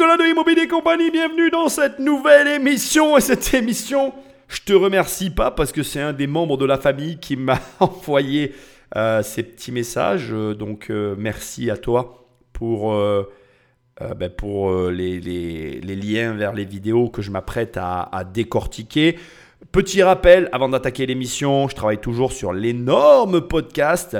Nicolas de Immobilier Compagnie, bienvenue dans cette nouvelle émission. Et cette émission, je te remercie pas parce que c'est un des membres de la famille qui m'a envoyé euh, ces petits messages. Euh, donc euh, merci à toi pour, ben, pour les, liens vers les vidéos que je m'apprête à, décortiquer. Petit rappel, avant d'attaquer l'émission, je travaille toujours sur l'énorme podcast.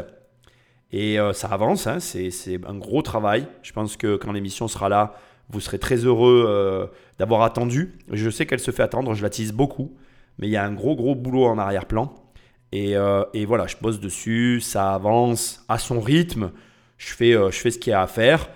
Et ça avance, hein, c'est un gros travail. Je pense que quand l'émission sera là, vous serez très heureux euh, d'avoir attendu. Je sais qu'elle se fait attendre, je la tease beaucoup, mais il y a un gros gros boulot en arrière-plan. Et, euh, voilà, je bosse dessus, ça avance à son rythme. Je fais, euh, je fais ce qu'il y a à faire.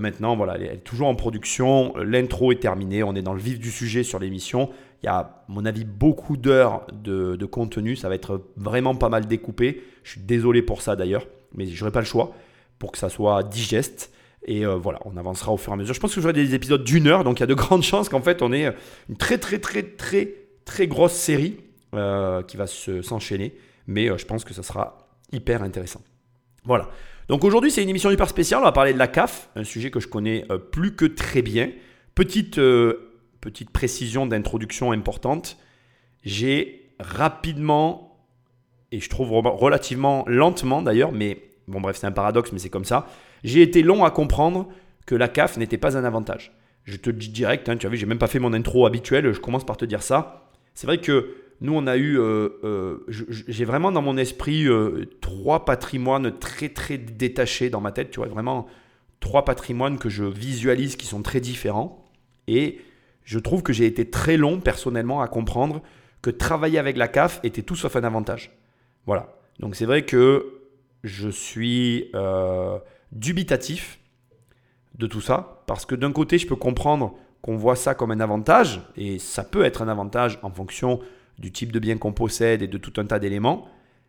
Maintenant, voilà, elle est toujours en production. L'intro est terminée. On est dans le vif du sujet sur l'émission. Il y a, à mon avis, beaucoup d'heures de, de contenu. Ça va être vraiment pas mal découpé. Je suis désolé pour ça d'ailleurs, mais je n'aurai pas le choix pour que ça soit digeste. Et euh, voilà, on avancera au fur et à mesure. Je pense que j'aurai des épisodes d'une heure, donc il y a de grandes chances qu'en fait on ait une très très très très très grosse série euh, qui va se- s'enchaîner. Mais euh, je pense que ça sera hyper intéressant. Voilà. Donc aujourd'hui, c'est une émission hyper spéciale. On va parler de la CAF, un sujet que je connais plus que très bien. Petite, petite précision d'introduction importante. J'ai rapidement, et je trouve re- relativement lentement d'ailleurs, mais bon, bref, c'est un paradoxe, mais c'est comme ça. J'ai été long à comprendre que la CAF n'était pas un avantage. Je te le dis direct, hein, tu as vu, j'ai même pas fait mon intro habituel, je commence par te dire ça. C'est vrai que nous, on a eu, euh, euh, j'ai vraiment dans mon esprit euh, trois patrimoines très très détachés dans ma tête, tu vois, vraiment trois patrimoines que je visualise qui sont très différents. Et je trouve que j'ai été très long personnellement à comprendre que travailler avec la CAF était tout sauf un avantage. Voilà. Donc c'est vrai que je suis dubitatif de tout ça, parce que d'un côté, je peux comprendre qu'on voit ça comme un avantage, et ça peut être un avantage en fonction du type de bien qu'on possède et de tout un tas d'éléments,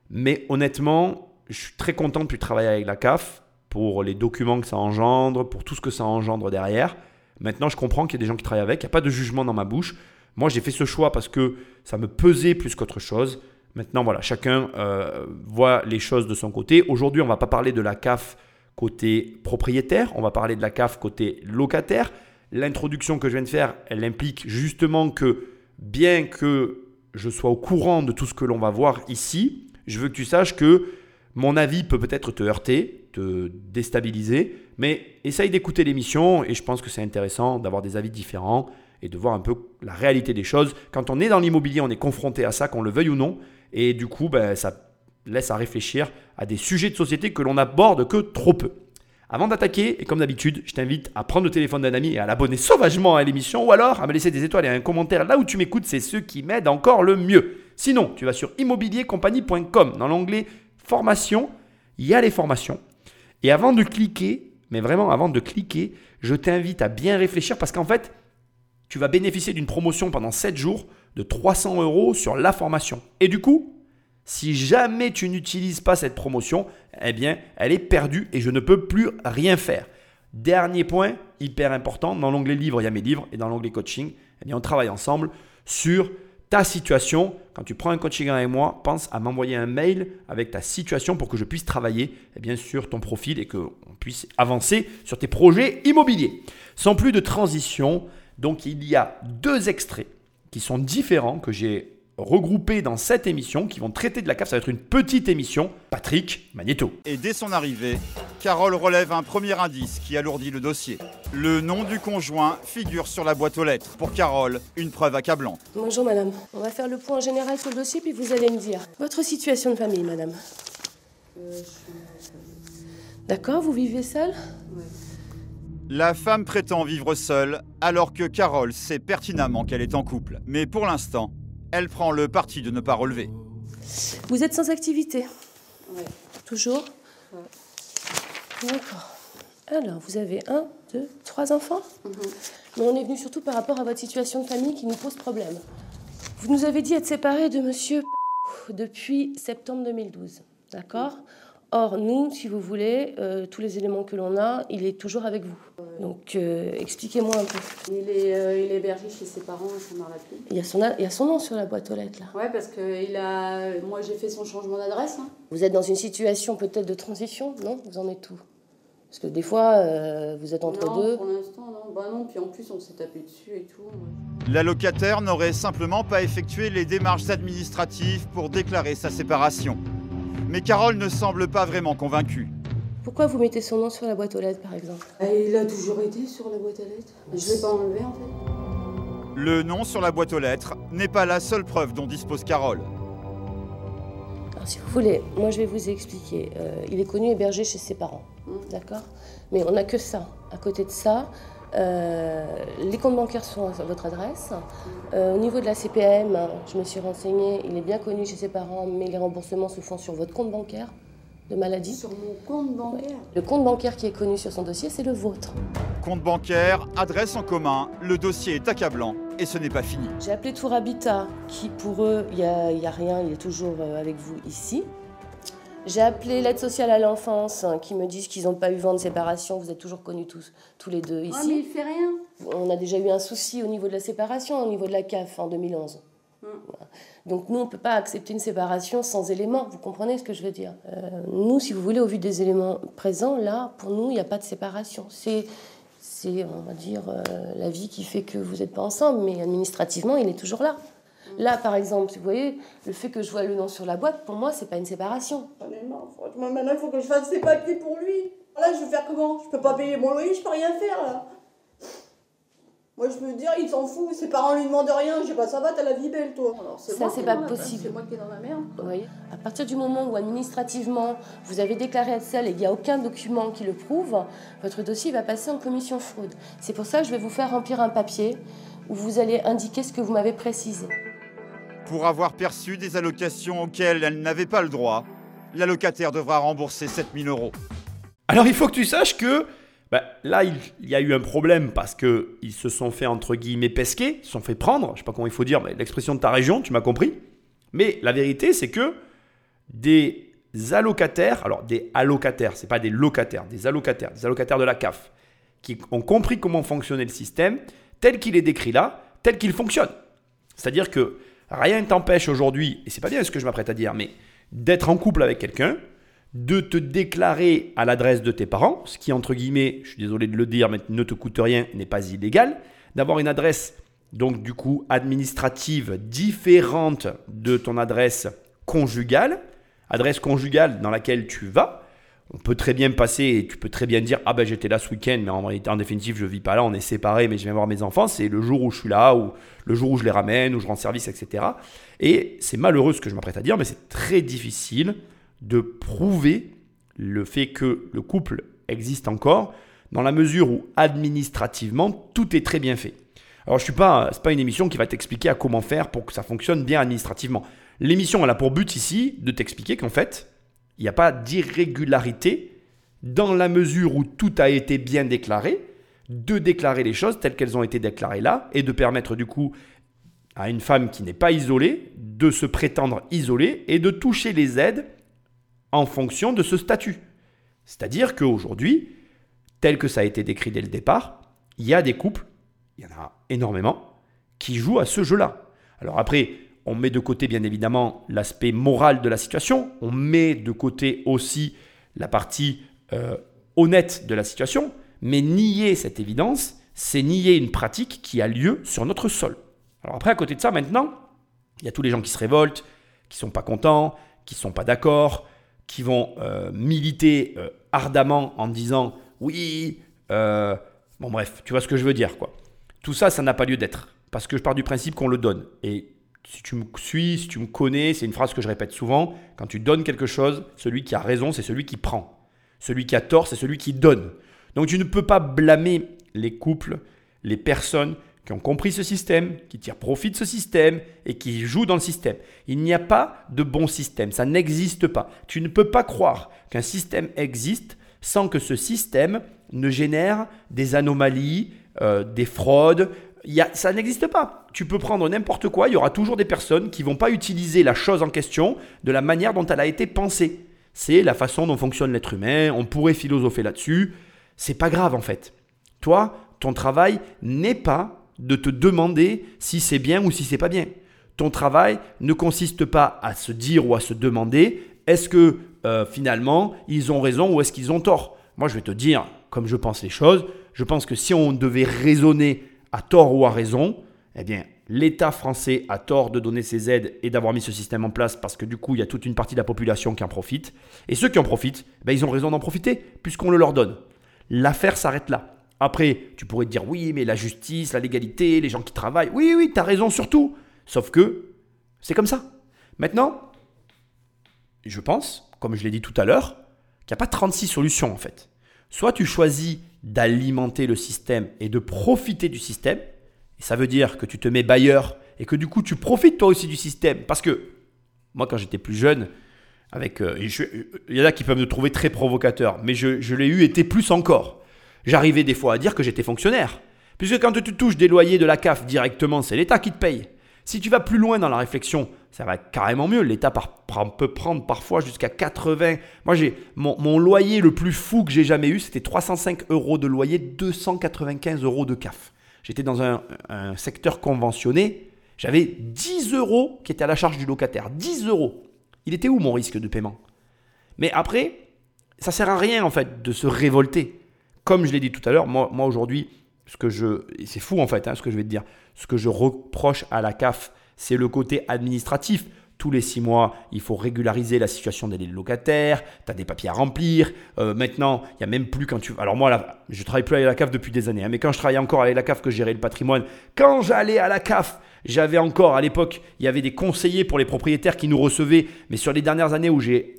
mais honnêtement, je suis très content de plus travailler avec la CAF pour les documents que ça engendre, pour tout ce que ça engendre derrière. Maintenant, je comprends qu'il y a des gens qui travaillent avec, il n'y a pas de jugement dans ma bouche. Moi, j'ai fait ce choix parce que ça me pesait plus qu'autre chose. Maintenant, voilà, chacun euh, voit les choses de son côté. Aujourd'hui, on ne va pas parler de la CAF côté propriétaire, on va parler de la CAF côté locataire. L'introduction que je viens de faire, elle implique justement que bien que je sois au courant de tout ce que l'on va voir ici, je veux que tu saches que mon avis peut peut-être te heurter, te déstabiliser, mais essaye d'écouter l'émission et je pense que c'est intéressant d'avoir des avis différents et de voir un peu la réalité des choses. Quand on est dans l'immobilier, on est confronté à ça, qu'on le veuille ou non, et du coup, ben, ça laisse à réfléchir à des sujets de société que l'on n'aborde que trop peu. Avant d'attaquer, et comme d'habitude, je t'invite à prendre le téléphone d'un ami et à l'abonner sauvagement à l'émission, ou alors à me laisser des étoiles et un commentaire là où tu m'écoutes, c'est ce qui m'aide encore le mieux. Sinon, tu vas sur immobiliercompagnie.com, dans l'onglet formation, il y a les formations. Et avant de cliquer, mais vraiment avant de cliquer, je t'invite à bien réfléchir parce qu'en fait, tu vas bénéficier d'une promotion pendant 7 jours de 300 euros sur la formation. Et du coup, si jamais tu n'utilises pas cette promotion, eh bien, elle est perdue et je ne peux plus rien faire. Dernier point, hyper important, dans l'onglet livre, il y a mes livres et dans l'onglet coaching, eh on travaille ensemble sur ta situation. Quand tu prends un coaching avec moi, pense à m'envoyer un mail avec ta situation pour que je puisse travailler eh bien, sur ton profil et qu'on puisse avancer sur tes projets immobiliers. Sans plus de transition, donc il y a deux extraits qui sont différents que j'ai regroupés dans cette émission qui vont traiter de la CAF. Ça va être une petite émission. Patrick Magneto. Et dès son arrivée, Carole relève un premier indice qui alourdit le dossier. Le nom du conjoint figure sur la boîte aux lettres. Pour Carole, une preuve accablante. Bonjour madame. On va faire le point général sur le dossier puis vous allez me dire votre situation de famille madame. D'accord, vous vivez seule? La femme prétend vivre seule alors que Carole sait pertinemment qu'elle est en couple. Mais pour l'instant, elle prend le parti de ne pas relever. Vous êtes sans activité Toujours D'accord. Alors, vous avez un, deux, trois enfants Mais on est venu surtout par rapport à votre situation de famille qui nous pose problème. Vous nous avez dit être séparés de monsieur depuis septembre 2012. D'accord? Or, nous, si vous voulez, euh, tous les éléments que l'on a, il est toujours avec vous. Donc, euh, expliquez-moi un peu. Il est, euh, il est hébergé chez ses parents à Saint-Marc-la-Pluie. Il y, a son, il y a son nom sur la boîte aux lettres, là. Ouais, parce que il a, moi j'ai fait son changement d'adresse. hein. Vous êtes dans une situation peut-être de transition, non? Vous en êtes où? Parce que des fois, euh, vous êtes entre non, deux. pour l'instant, non. Bah non, puis en plus, on s'est tapé dessus et tout. L'allocataire n'aurait simplement pas effectué les démarches administratives pour déclarer sa séparation. Mais Carole ne semble pas vraiment convaincue. Pourquoi vous mettez son nom sur la boîte aux lettres, par exemple? Et il a toujours été sur la boîte à lettres. Je l'ai pas enlevé en fait. Le nom sur la boîte aux lettres n'est pas la seule preuve dont dispose Carole. Alors, si vous voulez, moi je vais vous expliquer. Euh, il est connu hébergé chez ses parents, d'accord? Mais on n'a que ça. À côté de ça, euh, les comptes bancaires sont à votre adresse. Euh, au niveau de la CPM, je me suis renseignée, il est bien connu chez ses parents, mais les remboursements se font sur votre compte bancaire de maladie. Sur mon compte bancaire. Le compte bancaire qui est connu sur son dossier, c'est le vôtre. Compte bancaire, adresse en commun, le dossier est accablant et ce n'est pas fini. J'ai appelé Tour Habitat, qui pour eux, il n'y a rien, il est toujours euh, avec vous ici. J'ai appelé l'aide sociale à l'enfance, hein, qui me disent qu'ils n'ont pas eu vent de séparation. Vous êtes toujours connus tous, tous les deux Ah, mais il ici. fait rien. On a déjà eu un souci au niveau de la séparation, au niveau de la CAF en 2011. Voilà. Donc nous, on ne peut pas accepter une séparation sans éléments. Vous comprenez ce que je veux dire? Euh, Nous, si vous voulez, au vu des éléments présents, là, pour nous, il n'y a pas de séparation. C'est, c'est, on va dire, euh, la vie qui fait que vous n'êtes pas ensemble, mais administrativement, il est toujours là. Là, par exemple, vous voyez, le fait que je vois le nom sur la boîte, pour moi, c'est pas une séparation. Franchement, maintenant il faut que je fasse des papiers pour lui. Là, je vais faire comment? Je peux pas payer mon loyer, je peux rien faire là. Moi, je peux dire, il s'en fout, ses parents lui demandent rien, je sais pas, ça va, t'as la vie belle, toi. Alors, Ça, c'est pas possible. C'est moi qui est dans la merde. Vous voyez? À partir du moment où administrativement vous avez déclaré être seul et qu'il n'y a aucun document qui le prouve, votre dossier va passer en commission fraude. C'est pour ça que je vais vous faire remplir un papier où vous allez indiquer ce que vous m'avez précisé. Pour avoir perçu des allocations auxquelles elle n'avait pas le droit, l'allocataire devra rembourser 7000 euros. Alors il faut que tu saches que bah, là, il, y a eu un problème parce que ils se sont fait entre guillemets pesquer, se sont fait prendre, je sais pas comment il faut dire, mais l'expression de ta région, tu m'as compris. Mais la vérité, c'est que des allocataires, alors des allocataires, c'est pas des locataires, des allocataires, des allocataires de la CAF, qui ont compris comment fonctionnait le système, tel qu'il est décrit là, tel qu'il fonctionne. C'est-à-dire que rien ne t'empêche aujourd'hui, et c'est pas bien ce que je m'apprête à dire, mais d'être en couple avec quelqu'un, de te déclarer à l'adresse de tes parents, ce qui, entre guillemets, je suis désolé de le dire, mais ne te coûte rien, n'est pas illégal, d'avoir une adresse, donc du coup, administrative différente de ton adresse conjugale, adresse conjugale dans laquelle tu vas. On peut très bien passer et tu peux très bien dire Ah ben j'étais là ce week-end, mais en, en définitive, je vis pas là, on est séparés, mais je viens voir mes enfants. C'est le jour où je suis là, ou le jour où je les ramène, où je rends service, etc. Et c'est malheureux ce que je m'apprête à dire, mais c'est très difficile de prouver le fait que le couple existe encore, dans la mesure où administrativement tout est très bien fait. Alors je suis pas, c'est pas une émission qui va t'expliquer à comment faire pour que ça fonctionne bien administrativement. L'émission elle a pour but ici de t'expliquer qu'en fait il n'y a pas d'irrégularité dans la mesure où tout a été bien déclaré, de déclarer les choses telles qu'elles ont été déclarées là et de permettre du coup à une femme qui n'est pas isolée de se prétendre isolée et de toucher les aides en fonction de ce statut. C'est-à-dire qu'aujourd'hui, tel que ça a été décrit dès le départ, il y a des couples, il y en a énormément, qui jouent à ce jeu-là. Alors après, on met de côté bien évidemment l'aspect moral de la situation, on met de côté aussi la partie euh, honnête de la situation, mais nier cette évidence, c'est nier une pratique qui a lieu sur notre sol. Alors après, à côté de ça, maintenant, il y a tous les gens qui se révoltent, qui sont pas contents, qui sont pas d'accord, qui vont euh, militer euh, ardemment en disant oui, bon bref, tu vois ce que je veux dire quoi. Tout ça, ça n'a pas lieu d'être parce que je pars du principe qu'on le donne. Et si tu me suis, si tu me connais, c'est une phrase que je répète souvent. Quand tu donnes quelque chose, celui qui a raison, c'est celui qui prend. Celui qui a tort, c'est celui qui donne. Donc tu ne peux pas blâmer les couples, les personnes qui ont compris ce système, qui tirent profit de ce système et qui jouent dans le système. Il n'y a pas de bon système, ça n'existe pas. Tu ne peux pas croire qu'un système existe sans que ce système ne génère des anomalies, euh, des fraudes. Ça n'existe pas. Tu peux prendre n'importe quoi, il y aura toujours des personnes qui vont pas utiliser la chose en question de la manière dont elle a été pensée. C'est la façon dont fonctionne l'être humain, on pourrait philosopher là-dessus. C'est pas grave en fait. Toi, ton travail n'est pas de te demander si c'est bien ou si c'est pas bien. Ton travail ne consiste pas à se dire ou à se demander est-ce que euh, finalement ils ont raison ou est-ce qu'ils ont tort. Moi, je vais te dire comme je pense les choses. Je pense que si on devait raisonner à tort ou à raison, eh bien, l'État français a tort de donner ses aides et d'avoir mis ce système en place parce que du coup, il y a toute une partie de la population qui en profite. Et ceux qui en profitent, ben, ils ont raison d'en profiter puisqu'on le leur donne. L'affaire s'arrête là. Après, tu pourrais te dire oui, mais la justice, la légalité, les gens qui travaillent. Oui, oui, tu as raison sur tout. Sauf que c'est comme ça. Maintenant, je pense, comme je l'ai dit tout à l'heure, qu'il n'y a pas 36 solutions en fait. Soit tu choisis d'alimenter le système et de profiter du système, et ça veut dire que tu te mets bailleur et que du coup tu profites toi aussi du système. Parce que moi quand j'étais plus jeune, avec, euh, il y en a qui peuvent me trouver très provocateur, mais je, je l'ai eu été plus encore. J'arrivais des fois à dire que j'étais fonctionnaire. Puisque quand tu touches des loyers de la CAF directement, c'est l'État qui te paye. Si tu vas plus loin dans la réflexion, ça va carrément mieux. L'État peut prendre parfois jusqu'à 80. Moi, j'ai mon, loyer le plus fou que j'ai jamais eu, c'était 305 euros de loyer, 295 euros de CAF. J'étais dans un, secteur conventionné. J'avais 10 euros qui étaient à la charge du locataire. 10 euros. Il était où mon risque de paiement? Mais après, ça sert à rien en fait de se révolter. Comme je l'ai dit tout à l'heure, moi aujourd'hui, ce que je, c'est fou en fait, hein, ce que je vais te dire. Ce que je reproche à la CAF, c'est le côté administratif. Tous les six mois, il faut régulariser la situation des locataires, tu as des papiers à remplir. Euh, maintenant, il n'y a même plus quand tu... Alors moi, là, je travaille plus avec la CAF depuis des années, hein, mais quand je travaillais encore avec la CAF, que je gérais le patrimoine, quand j'allais à la CAF, j'avais encore, à l'époque, il y avait des conseillers pour les propriétaires qui nous recevaient, mais sur les dernières années où j'ai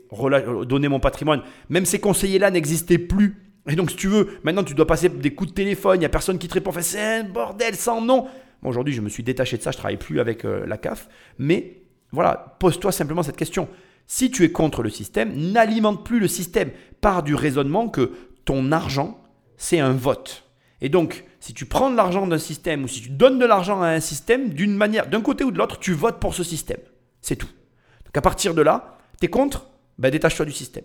donné mon patrimoine, même ces conseillers-là n'existaient plus. Et donc, si tu veux, maintenant, tu dois passer des coups de téléphone, il n'y a personne qui te répond, c'est un bordel sans nom. Aujourd'hui, je me suis détaché de ça, je ne travaille plus avec euh, la CAF. Mais voilà, pose-toi simplement cette question. Si tu es contre le système, n'alimente plus le système. par du raisonnement que ton argent, c'est un vote. Et donc, si tu prends de l'argent d'un système ou si tu donnes de l'argent à un système, d'une manière, d'un côté ou de l'autre, tu votes pour ce système. C'est tout. Donc à partir de là, tu es contre, ben, détache-toi du système.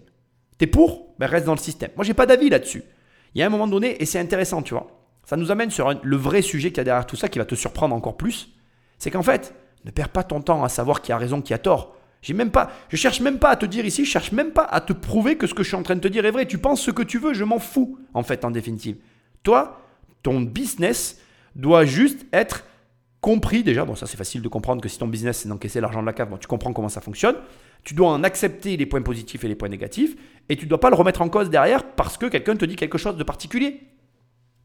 Tu es pour, ben, reste dans le système. Moi, j'ai pas d'avis là-dessus. Il y a un moment donné, et c'est intéressant, tu vois. Ça nous amène sur le vrai sujet qu'il y a derrière tout ça qui va te surprendre encore plus. C'est qu'en fait, ne perds pas ton temps à savoir qui a raison, qui a tort. J'ai même pas, je cherche même pas à te dire ici, je cherche même pas à te prouver que ce que je suis en train de te dire est vrai. Tu penses ce que tu veux, je m'en fous en fait en définitive. Toi, ton business doit juste être compris déjà. Bon, ça c'est facile de comprendre que si ton business c'est d'encaisser l'argent de la cave, bon, tu comprends comment ça fonctionne. Tu dois en accepter les points positifs et les points négatifs et tu ne dois pas le remettre en cause derrière parce que quelqu'un te dit quelque chose de particulier.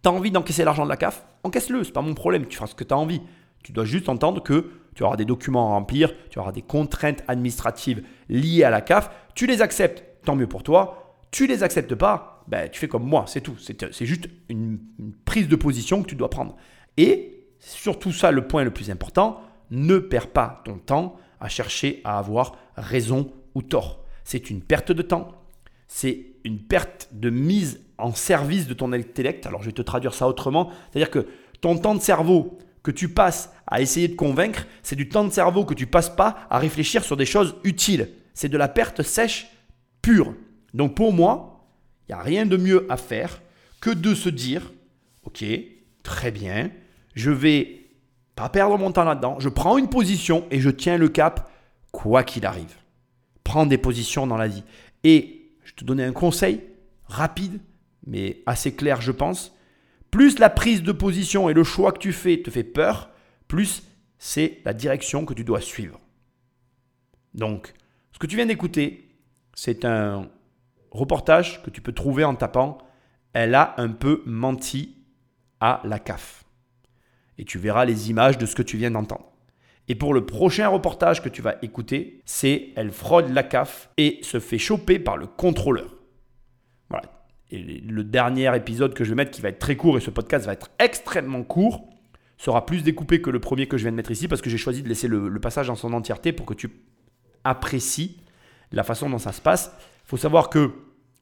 Tu as envie d'encaisser l'argent de la CAF Encaisse-le, c'est pas mon problème, tu feras ce que tu as envie. Tu dois juste entendre que tu auras des documents à remplir, tu auras des contraintes administratives liées à la CAF. Tu les acceptes, tant mieux pour toi. Tu les acceptes pas, ben, tu fais comme moi, c'est tout. C'est juste une, une prise de position que tu dois prendre. Et surtout ça le point le plus important, ne perds pas ton temps à chercher à avoir raison ou tort. C'est une perte de temps, c'est une perte de mise en service de ton intellect. Alors je vais te traduire ça autrement. C'est-à-dire que ton temps de cerveau que tu passes à essayer de convaincre, c'est du temps de cerveau que tu passes pas à réfléchir sur des choses utiles. C'est de la perte sèche pure. Donc pour moi, il n'y a rien de mieux à faire que de se dire, ok, très bien, je vais pas perdre mon temps là-dedans, je prends une position et je tiens le cap quoi qu'il arrive. Prends des positions dans la vie. Et je te donnais un conseil rapide, mais assez clair, je pense. Plus la prise de position et le choix que tu fais te fait peur, plus c'est la direction que tu dois suivre. Donc, ce que tu viens d'écouter, c'est un reportage que tu peux trouver en tapant Elle a un peu menti à la CAF. Et tu verras les images de ce que tu viens d'entendre. Et pour le prochain reportage que tu vas écouter, c'est Elle fraude la CAF et se fait choper par le contrôleur. Voilà, et le dernier épisode que je vais mettre, qui va être très court, et ce podcast va être extrêmement court, sera plus découpé que le premier que je viens de mettre ici, parce que j'ai choisi de laisser le, passage en son entièreté pour que tu apprécies la façon dont ça se passe. Il faut savoir que,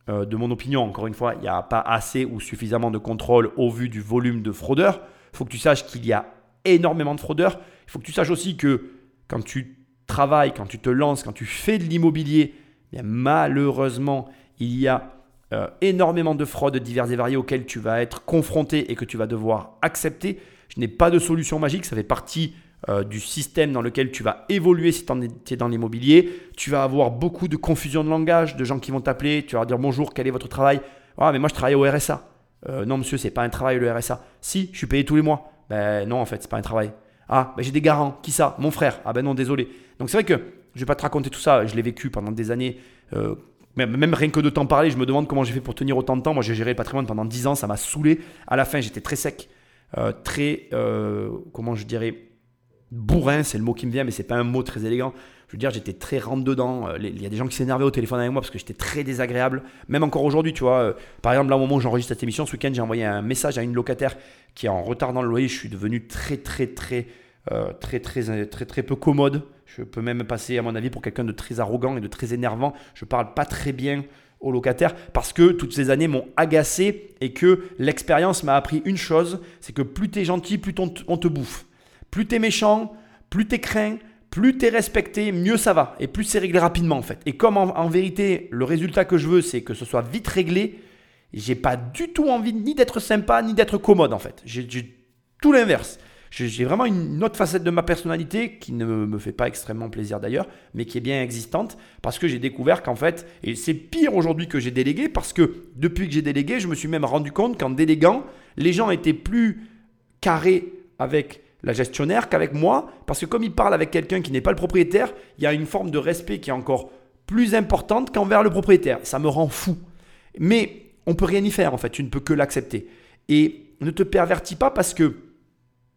euh, de mon opinion, encore une fois, il n'y a pas assez ou suffisamment de contrôle au vu du volume de fraudeurs. Il faut que tu saches qu'il y a énormément de fraudeurs. Il faut que tu saches aussi que quand tu travailles, quand tu te lances, quand tu fais de l'immobilier, malheureusement, il y a euh, énormément de fraudes diverses et variées auxquelles tu vas être confronté et que tu vas devoir accepter. Je n'ai pas de solution magique, ça fait partie euh, du système dans lequel tu vas évoluer si tu es dans l'immobilier. Tu vas avoir beaucoup de confusion de langage, de gens qui vont t'appeler, tu vas dire bonjour, quel est votre travail? Ah, mais moi je travaille au RSA. Euh, non, monsieur, c'est pas un travail le RSA. Si, je suis payé tous les mois. Ben non, en fait, c'est pas un travail. Ah, ben j'ai des garants. Qui ça? Mon frère. Ah ben non, désolé. Donc c'est vrai que je vais pas te raconter tout ça. Je l'ai vécu pendant des années. Euh, même, rien que de t'en parler, je me demande comment j'ai fait pour tenir autant de temps. Moi, j'ai géré le patrimoine pendant 10 ans. Ça m'a saoulé. À la fin, j'étais très sec. euh, très, euh, comment je dirais, bourrin, c'est le mot qui me vient, mais c'est pas un mot très élégant. Je veux dire, j'étais très rentre dedans. Euh, Il y a des gens qui s'énervaient au téléphone avec moi parce que j'étais très désagréable. Même encore aujourd'hui, tu vois. euh, par exemple, là, au moment où j'enregistre cette émission, ce week-end, j'ai envoyé un message à une locataire qui en retard dans le loyer. Je suis devenu très, très, très, euh, très, très, très, peu commode. Je peux même passer, à mon avis, pour quelqu'un de très arrogant et de très énervant. Je parle pas très bien aux locataires parce que toutes ces années m'ont agacé et que l'expérience m'a appris une chose, c'est que plus tu es gentil, plus on te- bouffe. Plus tu es méchant, plus tu craint, plus tu es respecté, mieux ça va. Et plus c'est réglé rapidement en fait. Et comme en, en vérité, le résultat que je veux, c'est que ce soit vite réglé, j'ai pas du tout envie ni d'être sympa, ni d'être commode en fait. J'ai tout l'inverse. J'ai vraiment une autre facette de ma personnalité qui ne me fait pas extrêmement plaisir d'ailleurs, mais qui est bien existante parce que j'ai découvert qu'en fait, et c'est pire aujourd'hui que j'ai délégué parce que depuis que j'ai délégué, je me suis même rendu compte qu'en déléguant, les gens étaient plus carrés avec la gestionnaire qu'avec moi parce que comme il parle avec quelqu'un qui n'est pas le propriétaire, il y a une forme de respect qui est encore plus importante qu'envers le propriétaire. Ça me rend fou. Mais on peut rien y faire en fait, tu ne peux que l'accepter. Et ne te pervertis pas parce que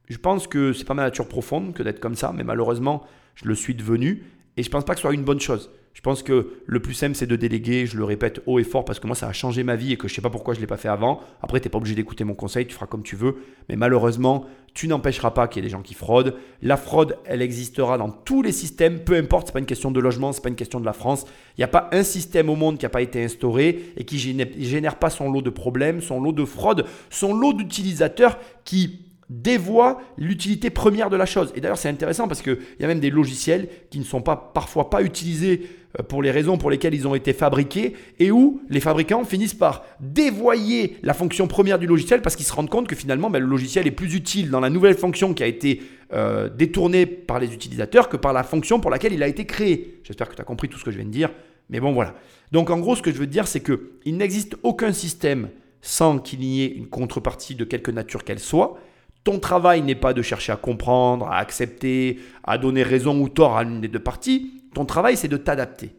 je pense que c'est pas ma nature profonde que d'être comme ça, mais malheureusement, je le suis devenu et je pense pas que ce soit une bonne chose. Je pense que le plus simple, c'est de déléguer, je le répète haut et fort parce que moi, ça a changé ma vie et que je sais pas pourquoi je l'ai pas fait avant. Après, tu n'es pas obligé d'écouter mon conseil, tu feras comme tu veux, mais malheureusement, tu n'empêcheras pas qu'il y ait des gens qui fraudent. La fraude, elle existera dans tous les systèmes, peu importe, c'est pas une question de logement, c'est pas une question de la France. Il n'y a pas un système au monde qui n'a pas été instauré et qui génère, génère pas son lot de problèmes, son lot de fraude, son lot d'utilisateurs qui dévoie l'utilité première de la chose. Et d'ailleurs, c'est intéressant parce qu'il y a même des logiciels qui ne sont pas parfois pas utilisés euh, pour les raisons pour lesquelles ils ont été fabriqués et où les fabricants finissent par dévoyer la fonction première du logiciel parce qu'ils se rendent compte que finalement, ben, le logiciel est plus utile dans la nouvelle fonction qui a été euh, détournée par les utilisateurs que par la fonction pour laquelle il a été créé. J'espère que tu as compris tout ce que je viens de dire. Mais bon, voilà. Donc en gros, ce que je veux dire, c'est qu'il n'existe aucun système sans qu'il y ait une contrepartie de quelque nature qu'elle soit. Ton travail n'est pas de chercher à comprendre, à accepter, à donner raison ou tort à l'une des deux parties. Ton travail, c'est de t'adapter.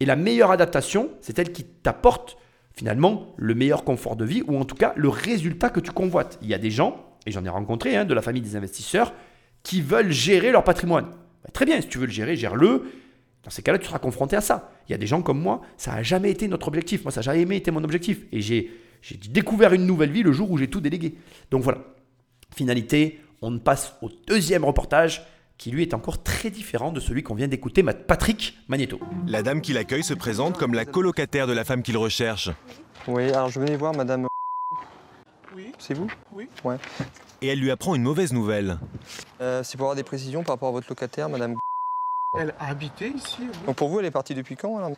Et la meilleure adaptation, c'est celle qui t'apporte finalement le meilleur confort de vie ou en tout cas le résultat que tu convoites. Il y a des gens, et j'en ai rencontré hein, de la famille des investisseurs, qui veulent gérer leur patrimoine. Bah, très bien, si tu veux le gérer, gère-le. Dans ces cas-là, tu seras confronté à ça. Il y a des gens comme moi, ça n'a jamais été notre objectif. Moi, ça n'a jamais été mon objectif. Et j'ai j'ai découvert une nouvelle vie le jour où j'ai tout délégué. Donc voilà. Finalité, on passe au deuxième reportage qui lui est encore très différent de celui qu'on vient d'écouter, Patrick Magneto. La dame qui l'accueille se présente comme la colocataire de la femme qu'il recherche. Oui, alors je venais voir madame. Oui. C'est vous Oui. Ouais. Et elle lui apprend une mauvaise nouvelle. Euh, c'est pour avoir des précisions par rapport à votre locataire, madame. Elle a habité ici oui. Donc pour vous, elle est partie depuis quand alors?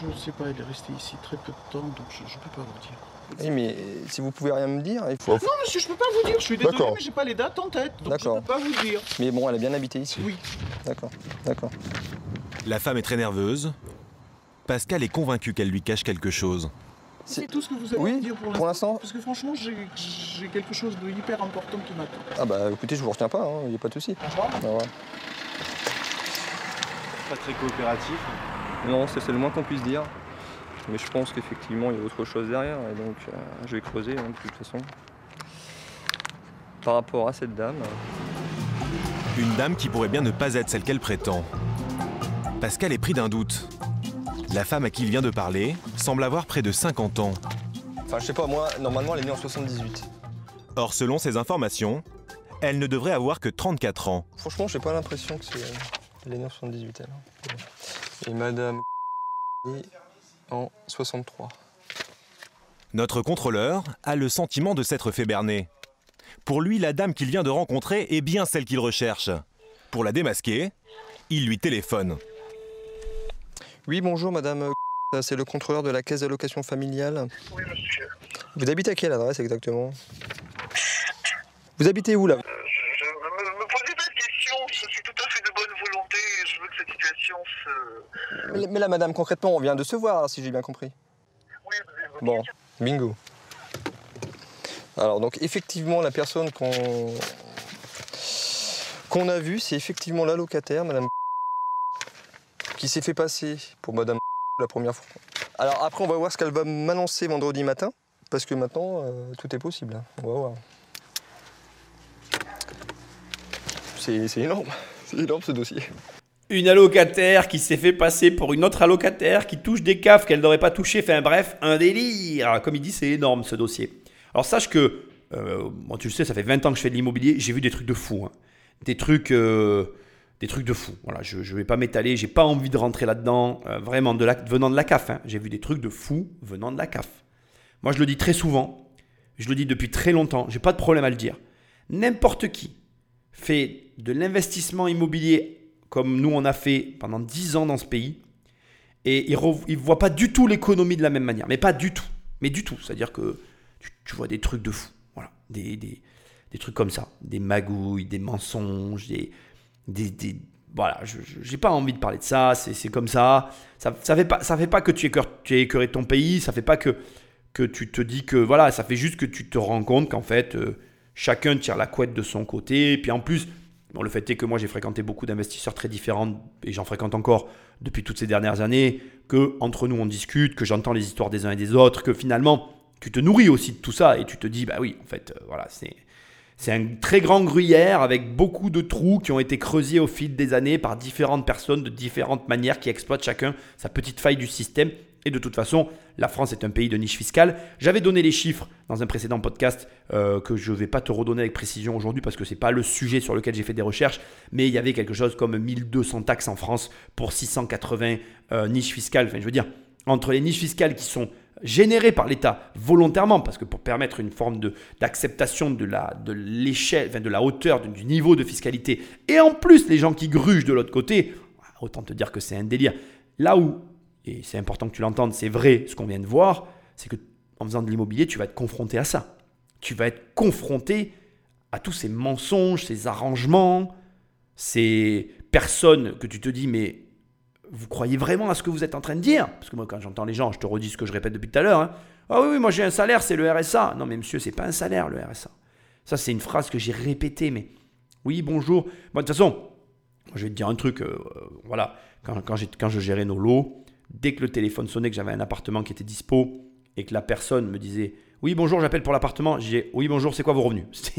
Je ne sais pas, elle est restée ici très peu de temps, donc je ne peux pas vous dire. Oui, mais euh, si vous pouvez rien me dire, il faut. Non, monsieur, je peux pas vous dire, je suis désolé, mais j'ai pas les dates en tête, donc je D'accord. peux pas vous dire. Mais bon, elle a bien habité ici. Oui. D'accord, d'accord. La femme est très nerveuse. Pascal est convaincu qu'elle lui cache quelque chose. C'est tout ce que vous avez Oui, à me dire pour pour l'instant. Parce que franchement, j'ai quelque chose de hyper important qui m'attend. Ah bah écoutez, je vous retiens pas, il n'y a pas de souci. Au revoir. Au revoir. Pas très coopératif. Non, c'est le moins qu'on puisse dire. Mais je pense qu'effectivement, il y a autre chose derrière, et donc euh, je vais creuser hein, de toute façon. Par rapport à cette dame, Une dame qui pourrait bien ne pas être celle qu'elle prétend. Pascal est pris d'un doute. La femme à qui il vient de parler semble avoir près de 50 ans. enfin je sais pas, moi, normalement, elle est née en 78. Or, selon ses informations, elle ne devrait avoir que 34 ans. Franchement, j'ai pas l'impression que c'est. Elle est née en 78, elle. Et madame en 63. Notre contrôleur a le sentiment de s'être fait berner. Pour lui, la dame qu'il vient de rencontrer est bien celle qu'il recherche. Pour la démasquer, il lui téléphone. Oui, bonjour madame. C'est le contrôleur de la caisse d'allocation familiale. Oui, monsieur. Vous habitez à quelle adresse exactement? Vous habitez où là Je, je- me, me posez pas de questions. Je suis tout à fait de bonne volonté et je veux que cette situation se. Mais, là, madame, concrètement, on vient de se voir, si j'ai bien compris. Bon, bingo. Alors donc effectivement la personne qu'on a vue, c'est effectivement la locataire, Madame qui s'est fait passer pour Madame la première fois. Alors après on va voir ce qu'elle va m'annoncer vendredi matin, parce que maintenant euh, tout est possible. hein. On va voir. C'est énorme, c'est énorme ce dossier. Une allocataire qui s'est fait passer pour une autre allocataire qui touche des caves qu'elle n'aurait pas touché. Enfin bref, un délire. Comme il dit, c'est énorme ce dossier. Alors sache que, euh, moi tu le sais, ça fait 20 ans que je fais de l'immobilier, j'ai vu des trucs de fou. hein. Des trucs... euh, des trucs de fou. Voilà, je ne vais pas m'étaler, j'ai pas envie de rentrer là-dedans, euh, vraiment de la, venant de la CAF. hein. J'ai vu des trucs de fou venant de la CAF. Moi, je le dis très souvent, je le dis depuis très longtemps, j'ai pas de problème à le dire. N'importe qui fait de l'investissement immobilier comme nous on a fait pendant 10 ans dans ce pays et il ne voit pas du tout l'économie de la même manière. Mais pas du tout. Mais du tout. C'est-à-dire que tu, vois des trucs de fou. Voilà. Des, des, trucs comme ça. Des magouilles, des mensonges, des. des, voilà, je n'ai pas envie de parler de ça, c'est comme ça. Ça ne fait, pas- ça fait pas que tu écœures, tu es écœuré de ton pays, ça fait pas que, que tu te dis que. Voilà, ça fait juste que tu te rends compte qu'en fait, euh, chacun tire la couette de son côté. Et puis en plus, le fait est que moi j'ai fréquenté beaucoup d'investisseurs très différents et j'en fréquente encore depuis toutes ces dernières années. Que entre nous on discute, que j'entends les histoires des uns et des autres, que finalement tu te nourris aussi de tout ça et tu te dis bah oui, en fait, euh, voilà, c'est. C'est un très grand gruyère avec beaucoup de trous qui ont été creusés au fil des années par différentes personnes de différentes manières qui exploitent chacun sa petite faille du système. De toute façon, la France est un pays de niche fiscale. J'avais donné les chiffres dans un précédent podcast euh, que je ne vais pas te redonner avec précision aujourd'hui parce que ce n'est pas le sujet sur lequel j'ai fait des recherches, mais il y avait quelque chose comme 1200 taxes en France pour 680 euh, niches fiscales. Enfin, je veux dire, entre les niches fiscales qui sont générées par l'État volontairement, parce que pour permettre une forme d'acceptation de de l'échelle, de la hauteur du niveau de fiscalité, et en plus les gens qui grugent de l'autre côté, autant te dire que c'est un délire. Là où, et c'est important que tu l'entendes, c'est vrai ce qu'on vient de voir, c'est que en faisant de l'immobilier, tu vas être confronté à ça. Tu vas être confronté à tous ces mensonges, ces arrangements, ces personnes que tu te dis, mais vous croyez vraiment à ce que vous êtes en train de dire? Parce que moi, quand j'entends les gens, je te redis ce que je répète depuis tout à l'heure. hein. Ah oui, oui, moi j'ai un salaire, c'est le RSA. Non, mais monsieur, c'est pas un salaire, le RSA. Ça, c'est une phrase que j'ai répétée, mais oui, bonjour. Moi, de toute façon, je vais te dire un truc. euh, euh, voilà, quand, quand, quand je gérais nos lots, dès que le téléphone sonnait, que j'avais un appartement qui était dispo et que la personne me disait Oui, bonjour, j'appelle pour l'appartement, j'ai Oui, bonjour, c'est quoi vos revenus?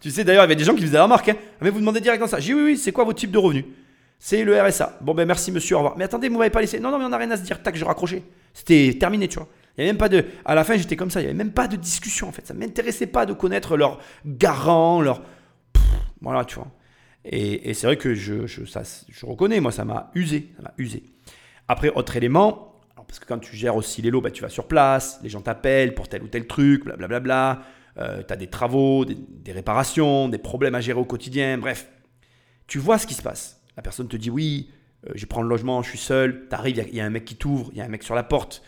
Tu sais, d'ailleurs, il y avait des gens qui faisaient la remarque. Hein. Mais vous demandez directement ça. J'ai Oui, oui, c'est quoi votre type de revenu C'est le RSA. Bon, ben merci, monsieur, au revoir. Mais attendez, vous m'avez pas laissé. Non, non, mais on n'a rien à se dire. Tac, je raccrochais. C'était terminé, tu vois. Il y avait même pas de. À la fin, j'étais comme ça. Il y avait même pas de discussion, en fait. Ça m'intéressait pas de connaître leur garant, leur. Voilà, tu vois. Et, et c'est vrai que je, je, ça, je reconnais, moi, ça m'a usé. Ça m'a usé. Après, autre élément, parce que quand tu gères aussi les lots, bah, tu vas sur place, les gens t'appellent pour tel ou tel truc, blablabla. Tu as des travaux, des, réparations, des problèmes à gérer au quotidien, bref. Tu vois ce qui se passe. La personne te dit oui, euh, je prends le logement, je suis seul. Tu arrives, il y, a un mec qui t'ouvre, il y a un mec sur la porte.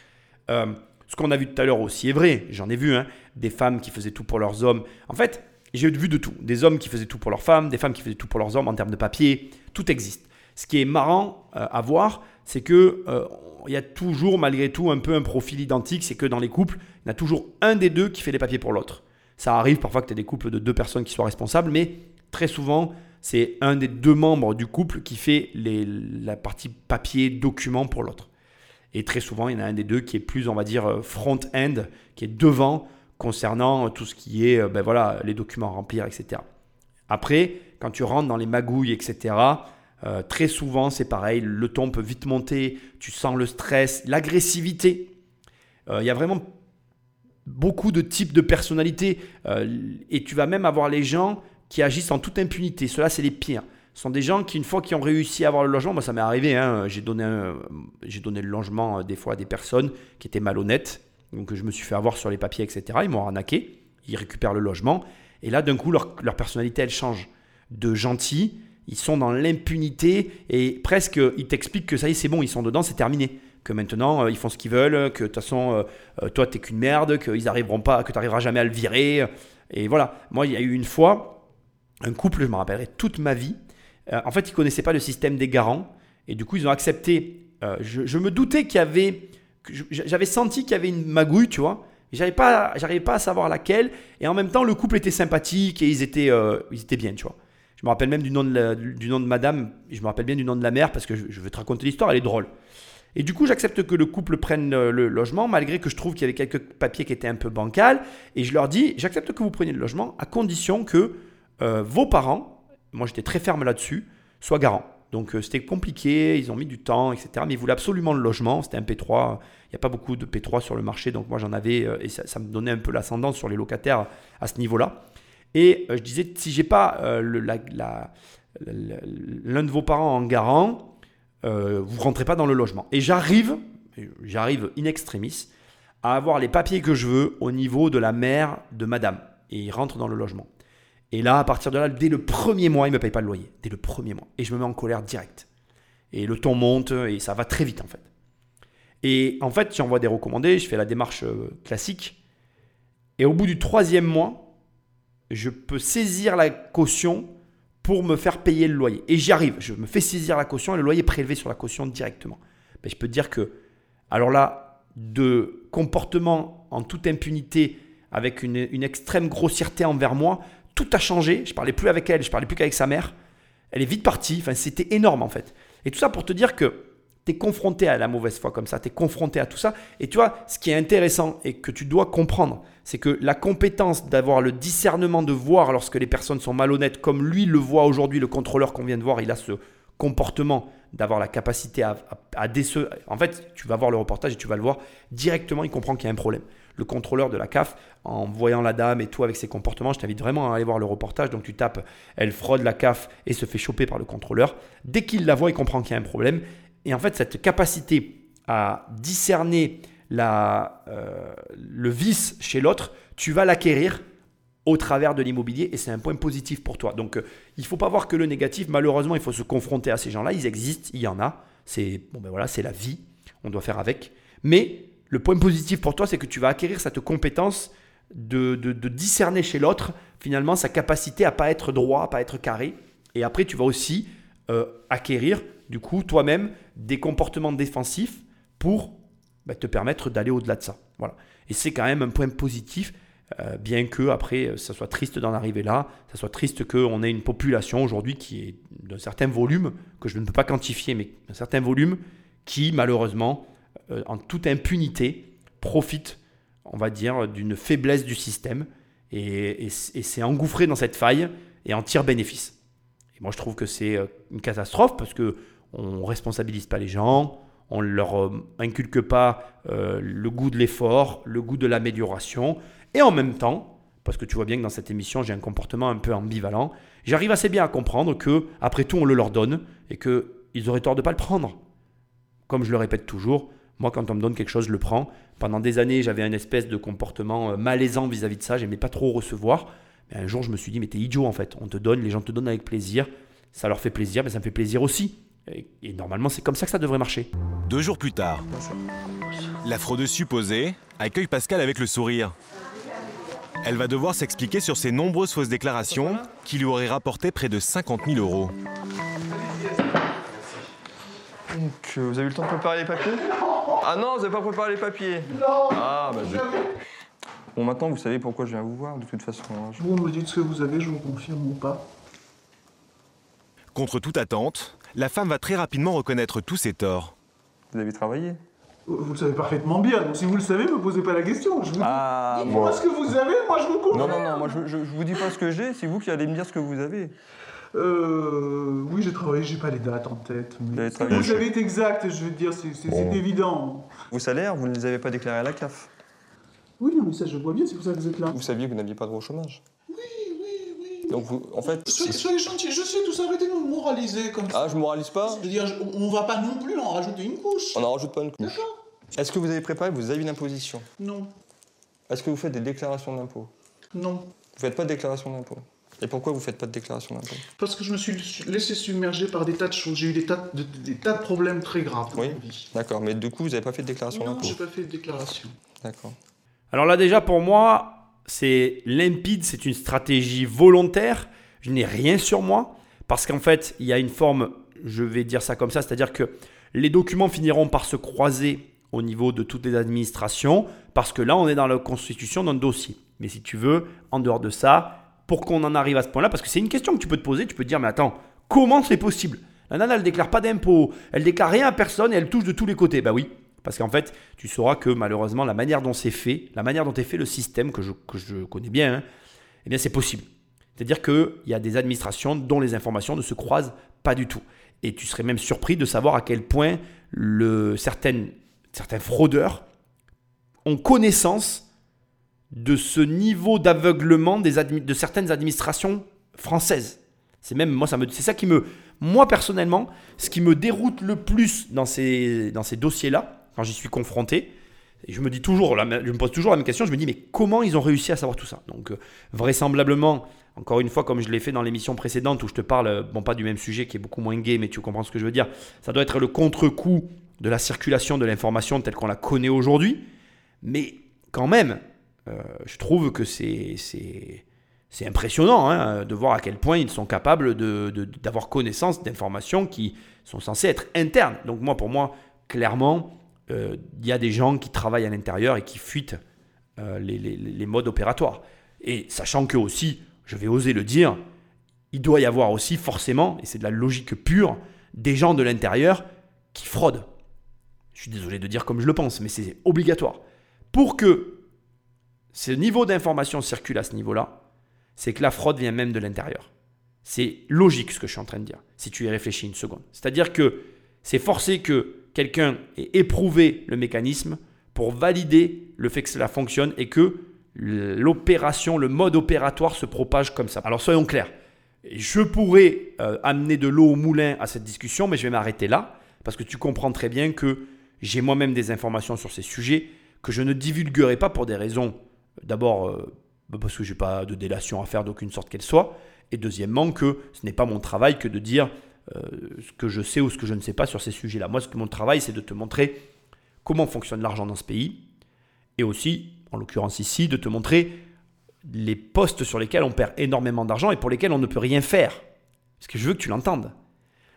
Euh, ce qu'on a vu tout à l'heure aussi est vrai, j'en ai vu, hein, des femmes qui faisaient tout pour leurs hommes. En fait, j'ai vu de tout. Des hommes qui faisaient tout pour leurs femmes, des femmes qui faisaient tout pour leurs hommes en termes de papier. Tout existe. Ce qui est marrant euh, à voir, c'est que euh, il y a toujours malgré tout un peu un profil identique. C'est que dans les couples, il y a toujours un des deux qui fait les papiers pour l'autre. Ça arrive parfois que tu aies des couples de deux personnes qui soient responsables, mais très souvent, c'est un des deux membres du couple qui fait les- la partie papier, document pour l'autre. Et très souvent, il y en a un des deux qui est plus, on va dire, euh, front-end, qui est devant concernant tout ce qui est, euh, ben voilà, les documents à remplir, etc. Après, quand tu rentres dans les magouilles, etc., euh, très souvent, c'est pareil, le ton peut vite monter, tu sens le stress, l'agressivité. Euh, Il y a vraiment beaucoup de types de personnalités euh, et tu vas même avoir les gens qui agissent en toute impunité. Ceux-là, c'est les pires. Ce sont des gens qui, une fois qu'ils ont réussi à avoir le logement, moi ça m'est arrivé, hein, j'ai donné, donné le logement des fois à des personnes qui étaient malhonnêtes, donc je me suis fait avoir sur les papiers, etc. Ils m'ont arnaqué, ils récupèrent le logement, et là d'un coup leur, leur personnalité elle change. De gentils, ils sont dans l'impunité et presque ils t'expliquent que ça y est, c'est bon, ils sont dedans, c'est terminé. Que maintenant euh, ils font ce qu'ils veulent, que de toute façon euh, euh, toi t'es qu'une merde, qu'ils arriveront pas, que tu n'arriveras jamais à le virer. Et voilà, moi il y a eu une fois un couple, je me rappellerai toute ma vie. En fait, ils connaissaient pas le système des garants et du coup ils ont accepté. je, me doutais qu'il y avait j'avais senti qu'il y avait une magouille, tu vois. J'arrivais pas, j'arrivais pas à savoir laquelle. Et en même temps, le couple était sympathique et ils étaient, ils étaient bien, tu vois. Je me rappelle même du nom de, madame, je me rappelle bien du nom de la mère parce que je, vais te raconter l'histoire, elle est drôle. Et du coup, j'accepte que le couple prenne le logement, malgré que je trouve qu'il y avait quelques papiers qui étaient un peu bancals. Et je leur dis, j'accepte que vous preniez le logement à condition que euh, vos parents, moi j'étais très ferme là-dessus, soient garants. Donc euh, c'était compliqué, ils ont mis du temps, etc. Mais ils voulaient absolument le logement, c'était un P3. Il n'y a pas beaucoup de P3 sur le marché, donc moi j'en avais, euh, et ça, ça me donnait un peu l'ascendant sur les locataires à ce niveau-là. Et euh, je disais, si j'ai pas euh, le- l'un de vos parents en garant, euh, vous rentrez pas dans le logement. Et j'arrive, j'arrive in extremis, à avoir les papiers que je veux au niveau de la mère de madame. Et il rentre dans le logement. Et là, à partir de là, dès le premier mois, il ne me paye pas le loyer. Dès le premier mois. Et je me mets en colère direct. Et le ton monte et ça va très vite en fait. Et en fait, j'envoie des recommandés, je fais la démarche euh, classique. Et au bout du troisième mois, je peux saisir la caution pour me faire payer le loyer. Et j'y arrive. Je me fais saisir la caution et le loyer est prélevé sur la caution directement. Je peux te dire que, alors là, de comportement en toute impunité, avec une, une extrême grossièreté envers moi, tout a changé. Je parlais plus avec elle, je parlais plus qu'avec sa mère. Elle est vite partie. Enfin, c'était énorme en fait. Et tout ça pour te dire que confronté à la mauvaise foi comme ça, tu es confronté à tout ça. Et tu vois, ce qui est intéressant et que tu dois comprendre, c'est que la compétence d'avoir le discernement de voir lorsque les personnes sont malhonnêtes, comme lui le voit aujourd'hui, le contrôleur qu'on vient de voir, il a ce comportement d'avoir la capacité à, à. En fait, tu vas voir le reportage et tu vas le voir directement, il comprend qu'il y a un problème. Le contrôleur de la CAF, en voyant la dame et tout avec ses comportements, je t'invite vraiment à aller voir le reportage. Donc tu tapes, elle fraude la CAF et se fait choper par le contrôleur. Dès qu'il la voit, il comprend qu'il y a un problème. Et en fait, cette capacité à discerner euh, le vice chez l'autre, tu vas l'acquérir au travers de l'immobilier et c'est un point positif pour toi. Donc euh, il ne faut pas voir que le négatif, malheureusement il faut se confronter à ces gens-là, ils existent, il y en a, c'est bon ben voilà, la vie, on doit faire avec. Mais le point positif pour toi, c'est que tu vas acquérir cette compétence de discerner chez l'autre finalement sa capacité à pas être droit, à pas être carré. Et après tu vas aussi euh, acquérir du coup toi-même des comportements défensifs pour bah, te permettre d'aller au-delà de ça. Voilà. Et c'est quand même un point positif euh, bien que après, euh, ça soit triste d'en arriver là, ça soit triste qu'on ait une population aujourd'hui qui est d'un certain volume, que je ne peux pas quantifier, mais d'un certain volume, qui malheureusement, euh, en toute impunité, profite, on va dire, d'une faiblesse du système et, et, et s'est engouffré dans cette faille et en tire bénéfice. Et moi, je trouve que c'est une catastrophe parce que on responsabilise pas les gens, on ne leur euh, inculque pas euh, le goût de l'effort, le goût de l'amélioration. Et en même temps, parce que tu vois bien que dans cette émission, j'ai un comportement un peu ambivalent, j'arrive assez bien à comprendre que, après tout, on le leur donne et qu'ils auraient tort de pas le prendre. Comme je le répète toujours, moi, quand on me donne quelque chose, je le prends. Pendant des années, j'avais un espèce de comportement malaisant vis-à-vis de ça, j'aimais pas trop recevoir. Mais un jour, je me suis dit, mais t'es idiot en fait. On te donne, les gens te donnent avec plaisir. Ça leur fait plaisir, mais ça me fait plaisir aussi. Et, et normalement, c'est comme ça que ça devrait marcher. Deux jours plus tard, la fraudeuse supposée accueille Pascal avec le sourire. Elle va devoir s'expliquer sur ses nombreuses fausses déclarations qui lui auraient rapporté près de 50 000 euros. Donc, euh, vous avez eu le temps de préparer les papiers? Ah non, vous n'avez pas préparé les papiers Non Ah, bah je... Bon, maintenant, vous savez pourquoi je viens vous voir, de toute façon. hein. Je- Vous me dites ce que vous avez, je vous confirme ou pas. Contre toute attente, la femme va très rapidement reconnaître tous ses torts. Vous avez travaillé Vous le savez parfaitement bien, donc si vous le savez, me posez pas la question. Je vous dis, Ah, dites-moi bon. ce que vous avez, moi je vous confirme. Non, non, non, moi je, je, je vous dis pas ce que j'ai, c'est vous qui allez me dire ce que vous avez. Euh, oui, j'ai travaillé, j'ai pas les dates en tête. Vous Mais vous savez exact, je veux dire, c'est c'est- c'est Bon. évident. Vos salaires, vous ne les avez pas déclarés à la CAF. Oui, non, mais ça je vois bien, c'est pour ça que vous êtes là. Vous saviez que vous n'aviez pas droit au chômage. Donc, vous, en fait. Soyez, soyez gentil, je sais tous arrêtez de nous moraliser comme ça. Ah, je moralise pas Je veux dire, on va pas non plus en rajouter une couche. On n'en rajoute pas une couche. D'accord Est-ce que vous avez préparé vos avis d'imposition? Non, Est-ce que vous faites des déclarations d'impôts? Non. Vous faites pas de déclaration d'impôts? Et pourquoi vous faites pas de déclaration d'impôts? Parce que je me suis laissé submerger par des tas de choses. J'ai eu des tas de, des tas de problèmes très graves dans Oui. ma vie. D'accord, mais du coup, vous n'avez pas fait de déclaration Non, d'impôts? j'ai pas fait de déclaration. D'accord. Alors là déjà pour moi, c'est limpide, c'est une stratégie volontaire. Je n'ai rien sur moi parce qu'en fait, il y a une forme, je vais dire ça comme ça, c'est-à-dire que les documents finiront par se croiser au niveau de toutes les administrations, parce que là, on est dans la constitution d'un dossier. Mais si tu veux, en dehors de ça, pour qu'on en arrive à ce point-là, parce que c'est une question que tu peux te poser, tu peux te dire, mais attends, comment c'est possible? La nana, elle déclare pas d'impôts, elle déclare rien à personne et elle touche de tous les côtés. Bah oui, parce qu'en fait, tu sauras que malheureusement, la manière dont c'est fait, la manière dont est fait le système, que je, que je connais bien, hein, eh bien c'est possible. C'est-à-dire qu'il y a des administrations dont les informations ne se croisent pas du tout. Et tu serais même surpris de savoir à quel point le, certaines, certains fraudeurs ont connaissance de ce niveau d'aveuglement de certaines administrations françaises. C'est même moi ça ça qui me moi personnellement ce qui me déroute le plus dans ces dans ces dossiers là quand j'y suis confronté. Je me dis toujours je me pose toujours la même question. Je me dis mais comment ils ont réussi à savoir tout ça? Donc euh, vraisemblablement encore une fois comme je l'ai fait dans l'émission précédente où je te parle euh, bon pas du même sujet qui est beaucoup moins gay mais tu comprends ce que je veux dire. Ça doit être le contre-coup de la circulation de l'information telle qu'on la connaît aujourd'hui. Mais quand même euh, je trouve que c'est impressionnant hein, de voir à quel point ils sont capables d'avoir connaissance d'informations qui sont censées être internes. Donc moi, pour moi, clairement, il y a des gens qui travaillent à l'intérieur et qui fuitent euh, les, modes opératoires. Et sachant que aussi, je vais oser le dire, il doit y avoir aussi forcément, et c'est de la logique pure, des gens de l'intérieur qui fraudent. Je suis désolé de dire comme je le pense, mais c'est obligatoire. Pour que ce niveau d'information circule à ce niveau-là, c'est que la fraude vient même de l'intérieur. C'est logique ce que je suis en train de dire, si tu y réfléchis une seconde. C'est-à-dire que c'est forcé que quelqu'un ait éprouvé le mécanisme pour valider le fait que cela fonctionne et que l'opération, le mode opératoire se propage comme ça. Alors soyons clairs, je pourrais euh, amener de l'eau au moulin à cette discussion, mais je vais m'arrêter là, parce que tu comprends très bien que j'ai moi-même des informations sur ces sujets que je ne divulguerai pas pour des raisons D'abord, euh, bah, parce que je n'ai pas de délation à faire d'aucune sorte qu'elle soit. Et deuxièmement, que ce n'est pas mon travail que de dire euh, ce que je sais ou ce que je ne sais pas sur ces sujets-là. Moi, ce que mon travail, c'est de te montrer comment fonctionne l'argent dans ce pays. Et aussi, en l'occurrence ici, de te montrer les postes sur lesquels on perd énormément d'argent et pour lesquels on ne peut rien faire. Parce que je veux que tu l'entendes.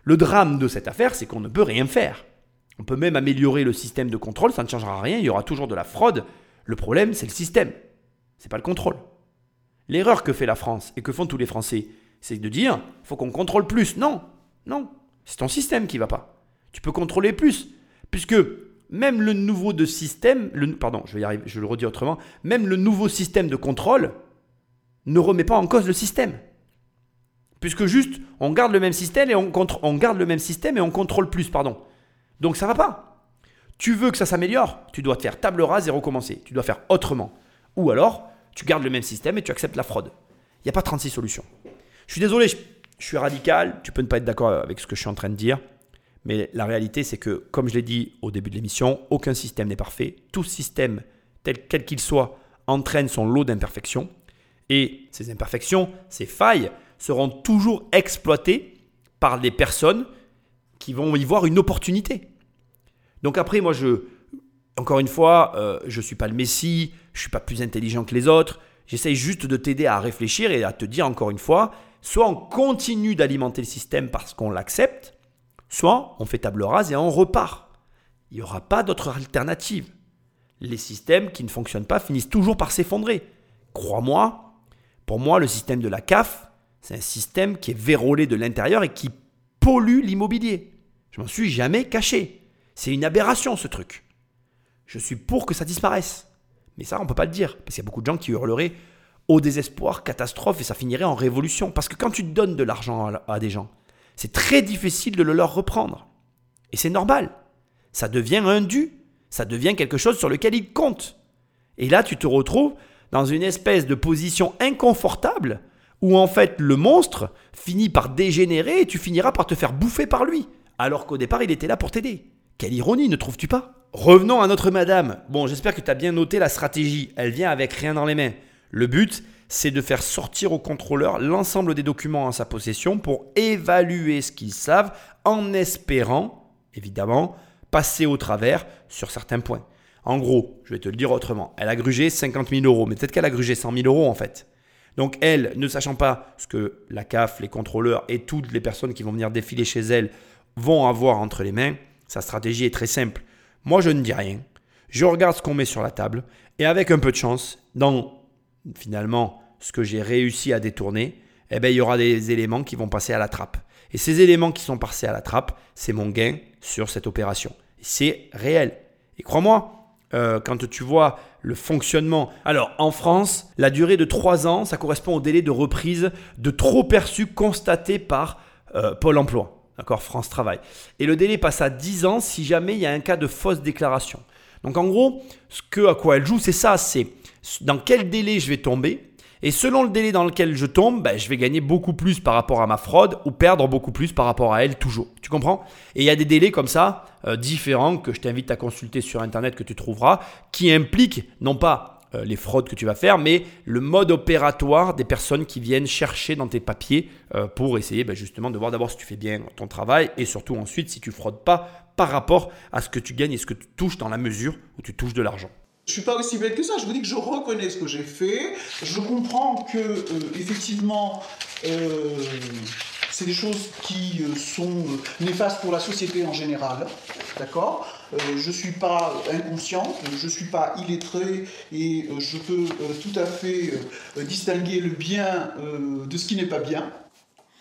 Le drame de cette affaire, c'est qu'on ne peut rien faire. On peut même améliorer le système de contrôle, ça ne changera rien, il y aura toujours de la fraude. Le problème, c'est le système c'est pas le contrôle. L'erreur que fait la France et que font tous les Français, c'est de dire faut qu'on contrôle plus. Non, non, c'est ton système qui va pas. Tu peux contrôler plus, puisque même le nouveau de système, le, pardon, je vais y arriver, je le redis autrement, même le nouveau système de contrôle ne remet pas en cause le système. Puisque juste, on garde le même système et on, on garde le même système et on contrôle plus, pardon. Donc ça va pas. Tu veux que ça s'améliore, tu dois te faire table rase et recommencer. Tu dois faire autrement. Ou alors, tu gardes le même système et tu acceptes la fraude. Il n'y a pas 36 solutions. Je suis désolé, je, suis radical, tu peux ne pas être d'accord avec ce que je suis en train de dire, mais la réalité c'est que, comme je l'ai dit au début de l'émission, aucun système n'est parfait. Tout système, tel quel qu'il soit, entraîne son lot d'imperfections. Et ces imperfections, ces failles, seront toujours exploitées par des personnes qui vont y voir une opportunité. Donc après, moi, je, encore une fois, euh, je ne suis pas le Messie, je ne suis pas plus intelligent que les autres. J'essaye juste de t'aider à réfléchir et à te dire encore une fois, soit on continue d'alimenter le système parce qu'on l'accepte, soit on fait table rase et on repart. Il n'y aura pas d'autre alternative. Les systèmes qui ne fonctionnent pas finissent toujours par s'effondrer. Crois-moi, pour moi, le système de la CAF, c'est un système qui est vérolé de l'intérieur et qui pollue l'immobilier. Je m'en suis jamais caché. C'est une aberration ce truc. Je suis pour que ça disparaisse. Mais ça, on ne peut pas le dire, parce qu'il y a beaucoup de gens qui hurleraient au désespoir, catastrophe, et ça finirait en révolution. Parce que quand tu donnes de l'argent à, des gens, c'est très difficile de le leur reprendre. Et c'est normal. Ça devient un dû, ça devient quelque chose sur lequel ils comptent. Et là, tu te retrouves dans une espèce de position inconfortable où en fait le monstre finit par dégénérer et tu finiras par te faire bouffer par lui, alors qu'au départ il était là pour t'aider. Quelle ironie, ne trouves-tu pas? Revenons à notre madame. Bon, j'espère que tu as bien noté la stratégie. Elle vient avec rien dans les mains. Le but, c'est de faire sortir au contrôleur l'ensemble des documents en sa possession pour évaluer ce qu'ils savent en espérant, évidemment, passer au travers sur certains points. En gros, je vais te le dire autrement, elle a grugé 50 000 euros, mais peut-être qu'elle a grugé 100 000 euros en fait. Donc elle, ne sachant pas ce que la CAF, les contrôleurs et toutes les personnes qui vont venir défiler chez elle vont avoir entre les mains, sa stratégie est très simple. Moi, je ne dis rien. Je regarde ce qu'on met sur la table. Et avec un peu de chance, dans finalement ce que j'ai réussi à détourner, eh ben, il y aura des éléments qui vont passer à la trappe. Et ces éléments qui sont passés à la trappe, c'est mon gain sur cette opération. C'est réel. Et crois-moi, euh, quand tu vois le fonctionnement. Alors, en France, la durée de 3 ans, ça correspond au délai de reprise de trop perçus constaté par euh, Pôle emploi. D'accord France Travail. Et le délai passe à 10 ans si jamais il y a un cas de fausse déclaration. Donc, en gros, ce à quoi elle joue, c'est ça c'est dans quel délai je vais tomber. Et selon le délai dans lequel je tombe, ben, je vais gagner beaucoup plus par rapport à ma fraude ou perdre beaucoup plus par rapport à elle toujours. Tu comprends? Et il y a des délais comme ça, euh, différents, que je t'invite à consulter sur Internet, que tu trouveras, qui impliquent non pas euh, les fraudes que tu vas faire, mais le mode opératoire des personnes qui viennent chercher dans tes papiers euh, pour essayer ben, justement de voir d'abord si tu fais bien ton travail et surtout ensuite si tu fraudes pas par rapport à ce que tu gagnes et ce que tu touches dans la mesure où tu touches de l'argent. Je suis pas aussi bête que ça. Je vous dis que je reconnais ce que j'ai fait. Je comprends que euh, effectivement, c'est des choses qui sont néfastes pour la société en général. D'accord? Je suis pas inconscient, je suis pas illettré et je peux tout à fait distinguer le bien de ce qui n'est pas bien.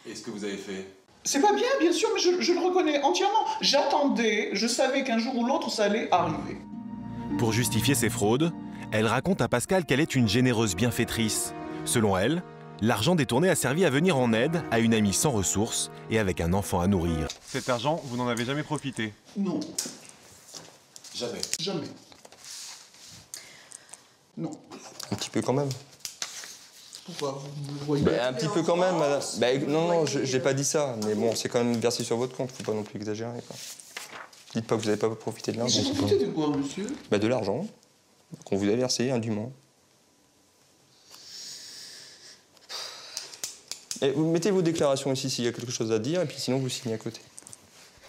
Et ce que vous avez fait? C'est pas bien, bien sûr, mais je, je le reconnais entièrement. J'attendais, je savais qu'un jour ou l'autre ça allait arriver. Pour justifier ses fraudes, elle raconte à Pascal qu'elle est une généreuse bienfaitrice. Selon elle, l'argent détourné a servi à venir en aide à une amie sans ressources et avec un enfant à nourrir. Cet argent, vous n'en avez jamais profité? Non. Jamais. Jamais. Non. Un petit peu quand même. Pourquoi vous me voyez Ben, un petit peu quand même, madame. Ben, non, non, je- j'ai pas dit ça. Mais bon, c'est quand même versé sur votre compte, faut pas non plus exagérer. Quoi. Dites pas que vous n'avez pas profité de l'argent. J'ai profité de quoi, monsieur Ben, de l'argent qu'on vous a versé indûment. Et vous mettez vos déclarations ici s'il y a quelque chose à dire, et puis sinon vous signez à côté.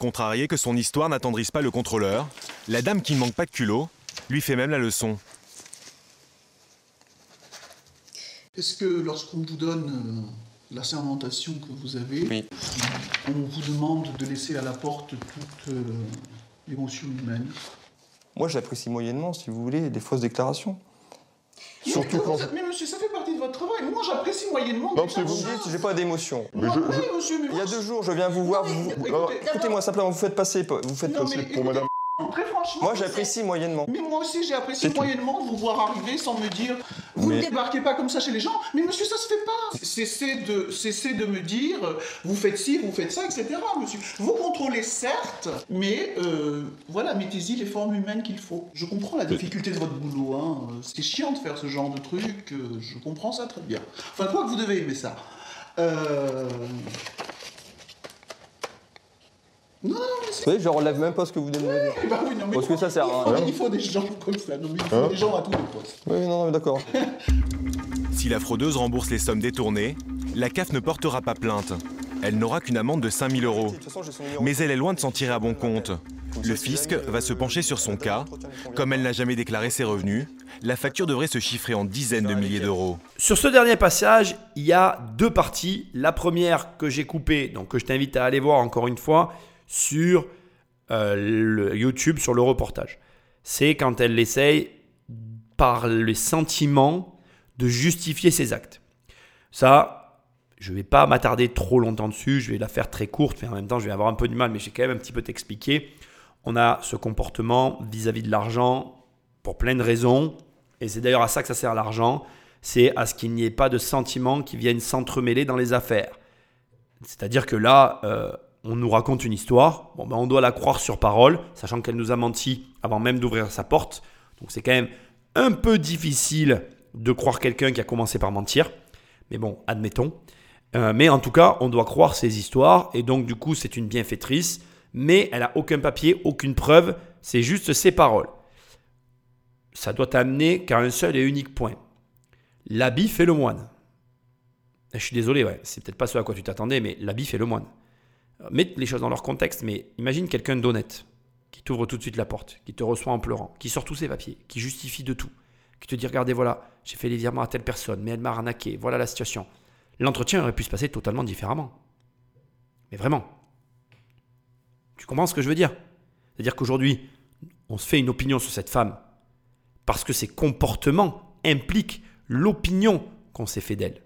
Contrarié que son histoire n'attendrisse pas le contrôleur, la dame qui ne manque pas de culot lui fait même la leçon. Est-ce que lorsqu'on vous donne euh, la sermentation que vous avez, on vous demande de laisser à la porte toute euh, émotion humaine? Moi, j'apprécie moyennement, si vous voulez, des fausses déclarations. Surtout mais, quand. vous- mais monsieur, ça fait Moi, j'apprécie moyennement. Que vous me dites, j'ai pas d'émotion. Mais Je- je- Il y a deux jours, je viens vous voir. vous- écoutez, Alors, écoutez, Écoutez-moi simplement, vous faites passer, vous faites Non, passer mais pour écoutez, madame. Très franchement. Moi, j'apprécie moyennement. Mais moi aussi, j'ai apprécié tout. moyennement de vous voir arriver sans me dire vous Mais- ne débarquez pas comme ça chez les gens. Mais monsieur, ça se fait pas. Cessez de, cessez de me dire vous faites ci, vous faites ça, etc. Monsieur, vous contrôlez certes, mais euh, voilà, mettez-y les formes humaines qu'il faut. Je comprends la difficulté de votre boulot. Hein. Euh, C'est chiant de faire ce genre de truc. euh, Je comprends ça très bien. Enfin, quoi que vous devez aimer ça. Euh... Non, non, mais c'est Vous voyez, je relève même pas ce que vous venez de me dire. bah oui, non, mais Parce que ça sert il à faut, rien. il faut des gens comme ça. Non, mais il faut Hein des gens à tous les postes. Oui, non, non, d'accord. Si la fraudeuse rembourse les sommes détournées, la CAF ne portera pas plainte. Elle n'aura qu'une amende de 5000 euros. Mais elle est loin de s'en tirer à bon compte. Le fisc va se pencher sur son cas. Comme elle n'a jamais déclaré ses revenus, la facture devrait se chiffrer en dizaines de milliers d'euros. Sur ce dernier passage, il y a deux parties. La première que j'ai coupée, donc que je t'invite à aller voir encore une fois sur euh, YouTube, sur le reportage. C'est quand elle essaye, par les sentiments, de justifier ses actes. Ça, je ne vais pas m'attarder trop longtemps dessus, je vais la faire très courte, mais en même temps, je vais avoir un peu du mal, mais j'ai quand même un petit peu t'expliquer. On a ce comportement vis-à-vis de l'argent pour plein de raisons, et c'est d'ailleurs à ça que ça sert l'argent, c'est à ce qu'il n'y ait pas de sentiments qui viennent s'entremêler dans les affaires. C'est-à-dire que là, euh, on nous raconte une histoire, bon, ben, on doit la croire sur parole, sachant qu'elle nous a menti avant même d'ouvrir sa porte. Donc c'est quand même un peu difficile de croire quelqu'un qui a commencé par mentir. Mais bon, admettons. Euh, mais en tout cas, on doit croire ces histoires. Et donc, du coup, c'est une bienfaitrice. Mais elle n'a aucun papier, aucune preuve. C'est juste ses paroles. Ça doit t'amener qu'à un seul et unique point. L'habit fait le moine. Je suis désolé, c'est peut-être pas ce à quoi tu t'attendais, mais l'habit fait le moine. Euh, Mets les choses dans leur contexte, mais imagine quelqu'un d'honnête, qui t'ouvre tout de suite la porte, qui te reçoit en pleurant, qui sort tous ses papiers, qui justifie de tout, qui te dit regardez, voilà, j'ai fait les virements à telle personne, mais elle m'a arnaqué, voilà la situation. L'entretien aurait pu se passer totalement différemment. Mais vraiment. Tu comprends ce que je veux dire? C'est-à-dire qu'aujourd'hui, on se fait une opinion sur cette femme parce que ses comportements impliquent l'opinion qu'on s'est fait d'elle.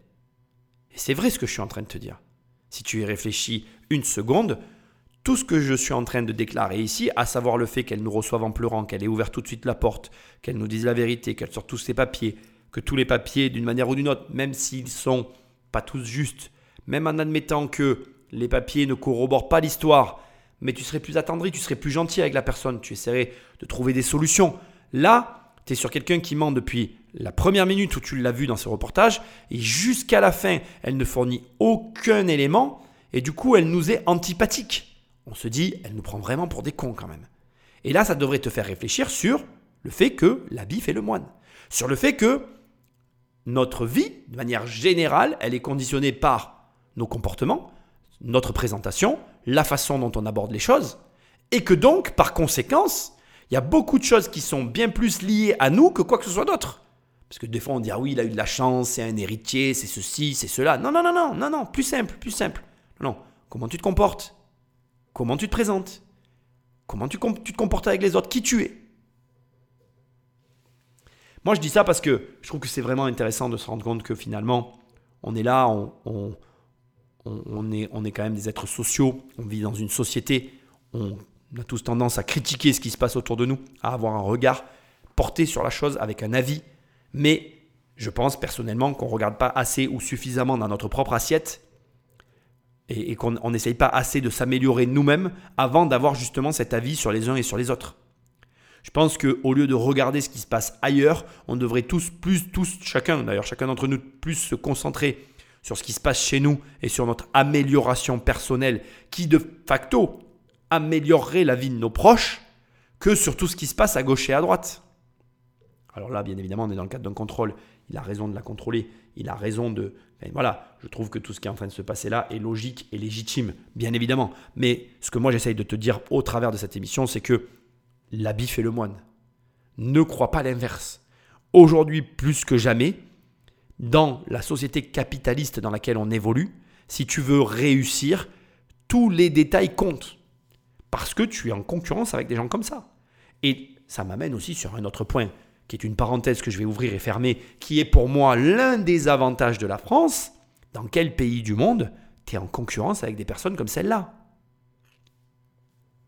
Et c'est vrai ce que je suis en train de te dire. Si tu y réfléchis une seconde, tout ce que je suis en train de déclarer ici, à savoir le fait qu'elle nous reçoive en pleurant, qu'elle ait ouvert tout de suite la porte, qu'elle nous dise la vérité, qu'elle sorte tous ses papiers, que tous les papiers, d'une manière ou d'une autre, même s'ils sont pas tous justes, même en admettant que les papiers ne corroborent pas l'histoire, mais tu serais plus attendri, tu serais plus gentil avec la personne, tu essaierais de trouver des solutions. Là, tu es sur quelqu'un qui ment depuis la première minute où tu l'as vu dans ce reportage, et jusqu'à la fin, elle ne fournit aucun élément, et du coup, elle nous est antipathique. On se dit, elle nous prend vraiment pour des cons quand même. Et là, ça devrait te faire réfléchir sur le fait que l'habit fait le moine. Sur le fait que notre vie, de manière générale, elle est conditionnée par nos comportements, notre présentation, la façon dont on aborde les choses, et que donc, par conséquence, il y a beaucoup de choses qui sont bien plus liées à nous que quoi que ce soit d'autre. Parce que des fois on dit ah oui il a eu de la chance, c'est un héritier, c'est ceci, c'est cela. Non non non non non non, plus simple, plus simple. Non, comment tu te comportes? Comment tu te présentes? Comment tu, te comportes avec les autres? Qui tu es? Moi je dis ça parce que je trouve que c'est vraiment intéressant de se rendre compte que finalement on est là, on, on, est, on est quand même des êtres sociaux, on vit dans une société, on a tous tendance à critiquer ce qui se passe autour de nous, à avoir un regard porté sur la chose avec un avis mais je pense personnellement qu'on ne regarde pas assez ou suffisamment dans notre propre assiette et, qu'on n'essaye pas assez de s'améliorer nous-mêmes avant d'avoir justement cet avis sur les uns et sur les autres. Je pense qu'au lieu de regarder ce qui se passe ailleurs, on devrait tous, plus, tous, chacun d'ailleurs, chacun d'entre nous, plus se concentrer sur ce qui se passe chez nous et sur notre amélioration personnelle qui de facto améliorerait la vie de nos proches que sur tout ce qui se passe à gauche et à droite. Alors là, bien évidemment, on est dans le cadre d'un contrôle. Il a raison de la contrôler. Il a raison de. voilà, je trouve que tout ce qui est en train de se passer là est logique et légitime, bien évidemment. Mais ce que moi j'essaye de te dire au travers de cette émission, c'est que l'habit fait le moine. Ne crois pas l'inverse. Aujourd'hui, plus que jamais, dans la société capitaliste dans laquelle on évolue, si tu veux réussir, tous les détails comptent. Parce que tu es en concurrence avec des gens comme ça. Et ça m'amène aussi sur un autre point qui est une parenthèse que je vais ouvrir et fermer, qui est pour moi l'un des avantages de la France, dans quel pays du monde tu es en concurrence avec des personnes comme celle-là?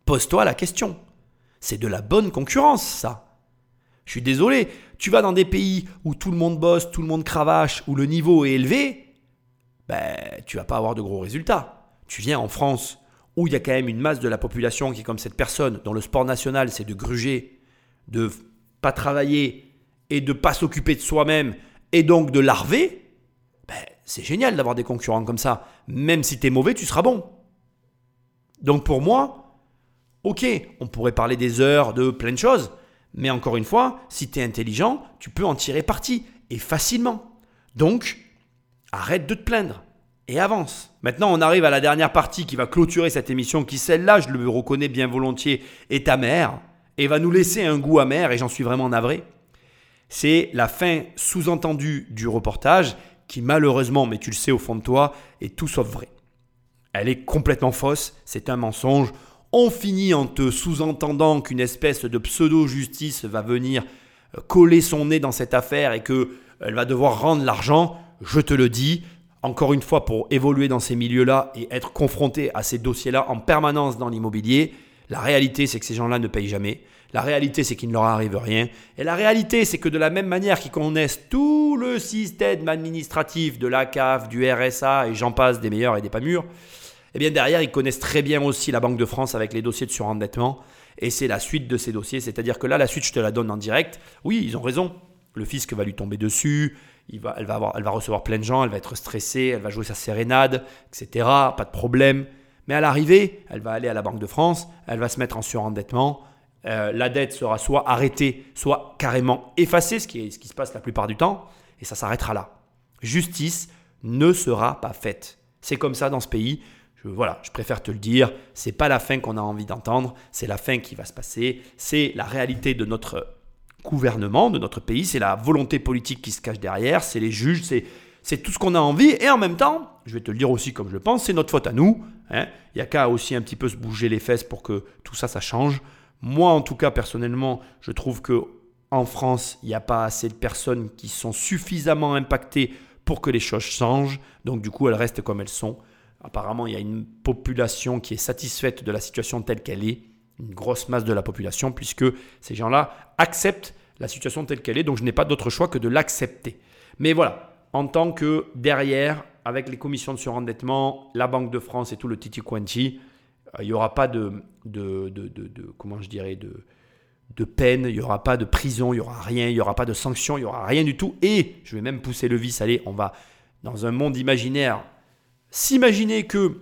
Pose-toi la question. C'est de la bonne concurrence, ça. Je suis désolé, tu vas dans des pays où tout le monde bosse, tout le monde cravache, où le niveau est élevé, ben, tu vas pas avoir de gros résultats. Tu viens en France, où il y a quand même une masse de la population qui est comme cette personne, dont le sport national c'est de gruger, de pas travailler et de pas s'occuper de soi-même et donc de larver, ben, c'est génial d'avoir des concurrents comme ça. Même si tu mauvais, tu seras bon. Donc pour moi, ok, on pourrait parler des heures, de plein de choses, mais encore une fois, si tu es intelligent, tu peux en tirer parti, et facilement. Donc, arrête de te plaindre, et avance. Maintenant, on arrive à la dernière partie qui va clôturer cette émission, qui celle-là, je le reconnais bien volontiers, est ta mère et va nous laisser un goût amer, et j'en suis vraiment navré. C'est la fin sous-entendue du reportage qui malheureusement, mais tu le sais au fond de toi, est tout sauf vrai. Elle est complètement fausse, c'est un mensonge. On finit en te sous-entendant qu'une espèce de pseudo-justice va venir euh, coller son nez dans cette affaire et qu'elle va devoir rendre l'argent. Je te le dis, encore une fois, pour évoluer dans ces milieux-là et être confronté à ces dossiers-là en permanence dans l'immobilier, la réalité, c'est que ces gens-là ne payent jamais. La réalité, c'est qu'il ne leur arrive rien. Et la réalité, c'est que de la même manière qu'ils connaissent tout le système administratif de la CAF, du RSA et j'en passe des meilleurs et des pas mûrs, eh bien derrière, ils connaissent très bien aussi la Banque de France avec les dossiers de surendettement. Et c'est la suite de ces dossiers. C'est-à-dire que là, la suite, je te la donne en direct. Oui, ils ont raison. Le fisc va lui tomber dessus. Elle, va elle va recevoir plein de gens. Elle va être stressée. Elle va jouer sa sérénade, etc. Pas de problème. Mais à l'arrivée, elle va aller à la Banque de France, elle va se mettre en surendettement, euh, la dette sera soit arrêtée, soit carrément effacée, ce qui, est, ce qui se passe la plupart du temps, et ça s'arrêtera là. Justice ne sera pas faite. C'est comme ça dans ce pays. Je, voilà, je préfère te le dire. C'est pas la fin qu'on a envie d'entendre. C'est la fin qui va se passer. C'est la réalité de notre gouvernement, de notre pays. C'est la volonté politique qui se cache derrière. C'est les juges. C'est c'est tout ce qu'on a envie. Et en même temps, je vais te le dire aussi comme je le pense, c'est notre faute à nous. Hein. Il n'y a qu'à aussi un petit peu se bouger les fesses pour que tout ça, ça change. Moi, en tout cas, personnellement, je trouve que en France, il n'y a pas assez de personnes qui sont suffisamment impactées pour que les choses changent. Donc, du coup, elles restent comme elles sont. Apparemment, il y a une population qui est satisfaite de la situation telle qu'elle est, une grosse masse de la population, puisque ces gens-là acceptent la situation telle qu'elle est. Donc, je n'ai pas d'autre choix que de l'accepter. Mais voilà, en tant que derrière, avec les commissions de surendettement, la Banque de France et tout le titi quanti, euh, il n'y aura pas de, de, de, de, comment je dirais, de, de peine, il n'y aura pas de prison, il n'y aura rien, il n'y aura pas de sanctions, il n'y aura rien du tout. Et je vais même pousser le vice, allez, on va dans un monde imaginaire s'imaginer que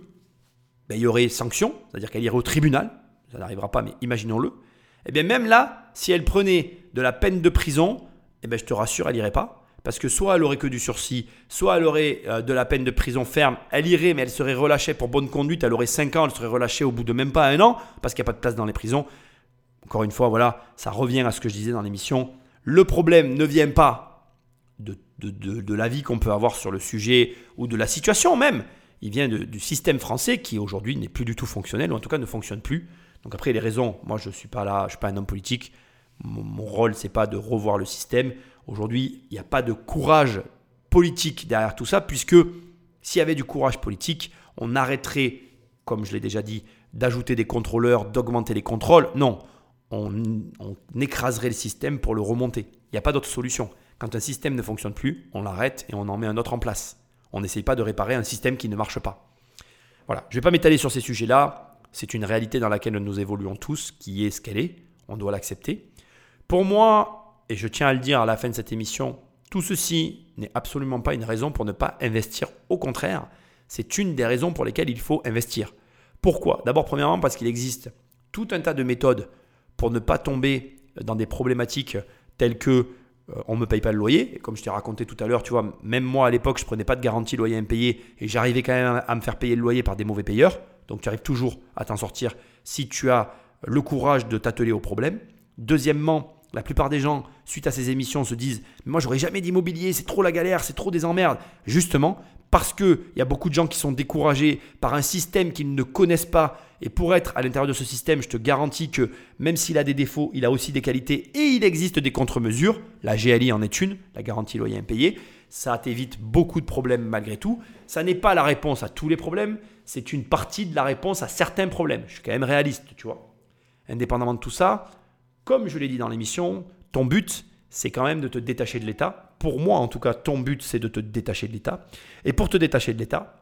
ben, il y aurait sanctions, c'est-à-dire qu'elle irait au tribunal, ça n'arrivera pas, mais imaginons-le. Et eh bien même là, si elle prenait de la peine de prison, eh bien je te rassure, elle n'irait pas. Parce que soit elle aurait que du sursis, soit elle aurait euh, de la peine de prison ferme. Elle irait, mais elle serait relâchée pour bonne conduite. Elle aurait 5 ans, elle serait relâchée au bout de même pas un an, parce qu'il n'y a pas de place dans les prisons. Encore une fois, voilà, ça revient à ce que je disais dans l'émission. Le problème ne vient pas de, de, de, l'avis qu'on peut avoir sur le sujet ou de la situation même. Il vient du système français qui aujourd'hui n'est plus du tout fonctionnel, ou en tout cas ne fonctionne plus. Donc après, les raisons, moi je ne suis pas là, je ne suis pas un homme politique. Mon, mon rôle, c'est pas de revoir le système. Aujourd'hui, il n'y a pas de courage politique derrière tout ça, puisque s'il y avait du courage politique, on arrêterait, comme je l'ai déjà dit, d'ajouter des contrôleurs, d'augmenter les contrôles. Non, on, écraserait le système pour le remonter. Il n'y a pas d'autre solution. Quand un système ne fonctionne plus, on l'arrête et on en met un autre en place. On n'essaye pas de réparer un système qui ne marche pas. Voilà, je ne vais pas m'étaler sur ces sujets-là. C'est une réalité dans laquelle nous évoluons tous, qui est ce qu'elle est. On doit l'accepter. Pour moi, et je tiens à le dire à la fin de cette émission, tout ceci n'est absolument pas une raison pour ne pas investir. Au contraire, c'est une des raisons pour lesquelles il faut investir. Pourquoi? D'abord, premièrement, parce qu'il existe tout un tas de méthodes pour ne pas tomber dans des problématiques telles que euh, on ne me paye pas le loyer. Et comme je t'ai raconté tout à l'heure, tu vois, même moi à l'époque, je prenais pas de garantie loyer impayé et j'arrivais quand même à me faire payer le loyer par des mauvais payeurs. Donc tu arrives toujours à t'en sortir si tu as le courage de t'atteler au problème. Deuxièmement, la plupart des gens, suite à ces émissions, se disent mais Moi, j'aurais jamais d'immobilier, c'est trop la galère, c'est trop des emmerdes. Justement, parce qu'il y a beaucoup de gens qui sont découragés par un système qu'ils ne connaissent pas. Et pour être à l'intérieur de ce système, je te garantis que même s'il a des défauts, il a aussi des qualités et il existe des contre-mesures. La GLI en est une, la garantie loyer impayé. Ça t'évite beaucoup de problèmes malgré tout. Ça n'est pas la réponse à tous les problèmes, c'est une partie de la réponse à certains problèmes. Je suis quand même réaliste, tu vois. Indépendamment de tout ça, comme je l'ai dit dans l'émission, ton but, c'est quand même de te détacher de l'État. Pour moi, en tout cas, ton but, c'est de te détacher de l'État. Et pour te détacher de l'État,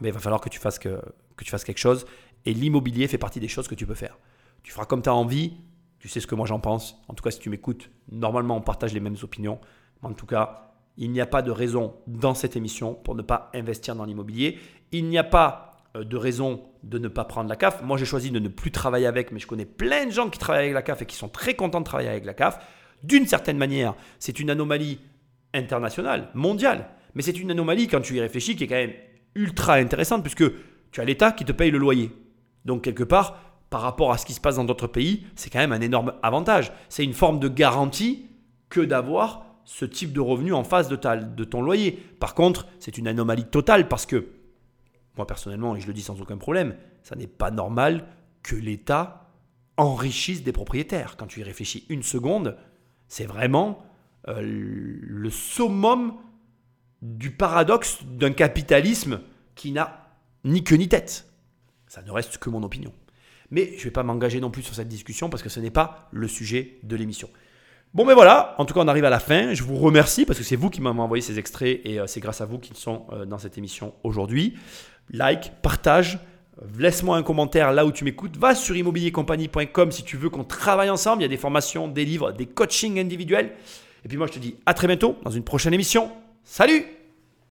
ben, il va falloir que tu, fasses que, tu fasses quelque chose. Et l'immobilier fait partie des choses que tu peux faire. Tu feras comme tu as envie. Tu sais ce que moi j'en pense. En tout cas, si tu m'écoutes, normalement, on partage les mêmes opinions. en tout cas, il n'y a pas de raison dans cette émission pour ne pas investir dans l'immobilier. Il n'y a pas de raison de ne pas prendre la CAF. Moi, j'ai choisi de ne plus travailler avec, mais je connais plein de gens qui travaillent avec la CAF et qui sont très contents de travailler avec la CAF. D'une certaine manière, c'est une anomalie internationale, mondiale, mais c'est une anomalie, quand tu y réfléchis, qui est quand même ultra intéressante, puisque tu as l'État qui te paye le loyer. Donc, quelque part, par rapport à ce qui se passe dans d'autres pays, c'est quand même un énorme avantage. C'est une forme de garantie que d'avoir ce type de revenu en face de, de ton loyer. Par contre, c'est une anomalie totale parce que moi personnellement, et je le dis sans aucun problème, ça n'est pas normal que l'État enrichisse des propriétaires. Quand tu y réfléchis une seconde, c'est vraiment euh, le summum du paradoxe d'un capitalisme qui n'a ni queue ni tête. Ça ne reste que mon opinion. Mais je ne vais pas m'engager non plus sur cette discussion parce que ce n'est pas le sujet de l'émission. Bon, ben voilà, en tout cas, on arrive à la fin. Je vous remercie parce que c'est vous qui m'avez envoyé ces extraits et euh, c'est grâce à vous qu'ils sont euh, dans cette émission aujourd'hui like, partage. Laisse-moi un commentaire là où tu m'écoutes. Va sur immobiliercompagnie.com si tu veux qu'on travaille ensemble. Il y a des formations, des livres, des coachings individuels. Et puis moi, je te dis à très bientôt dans une prochaine émission. Salut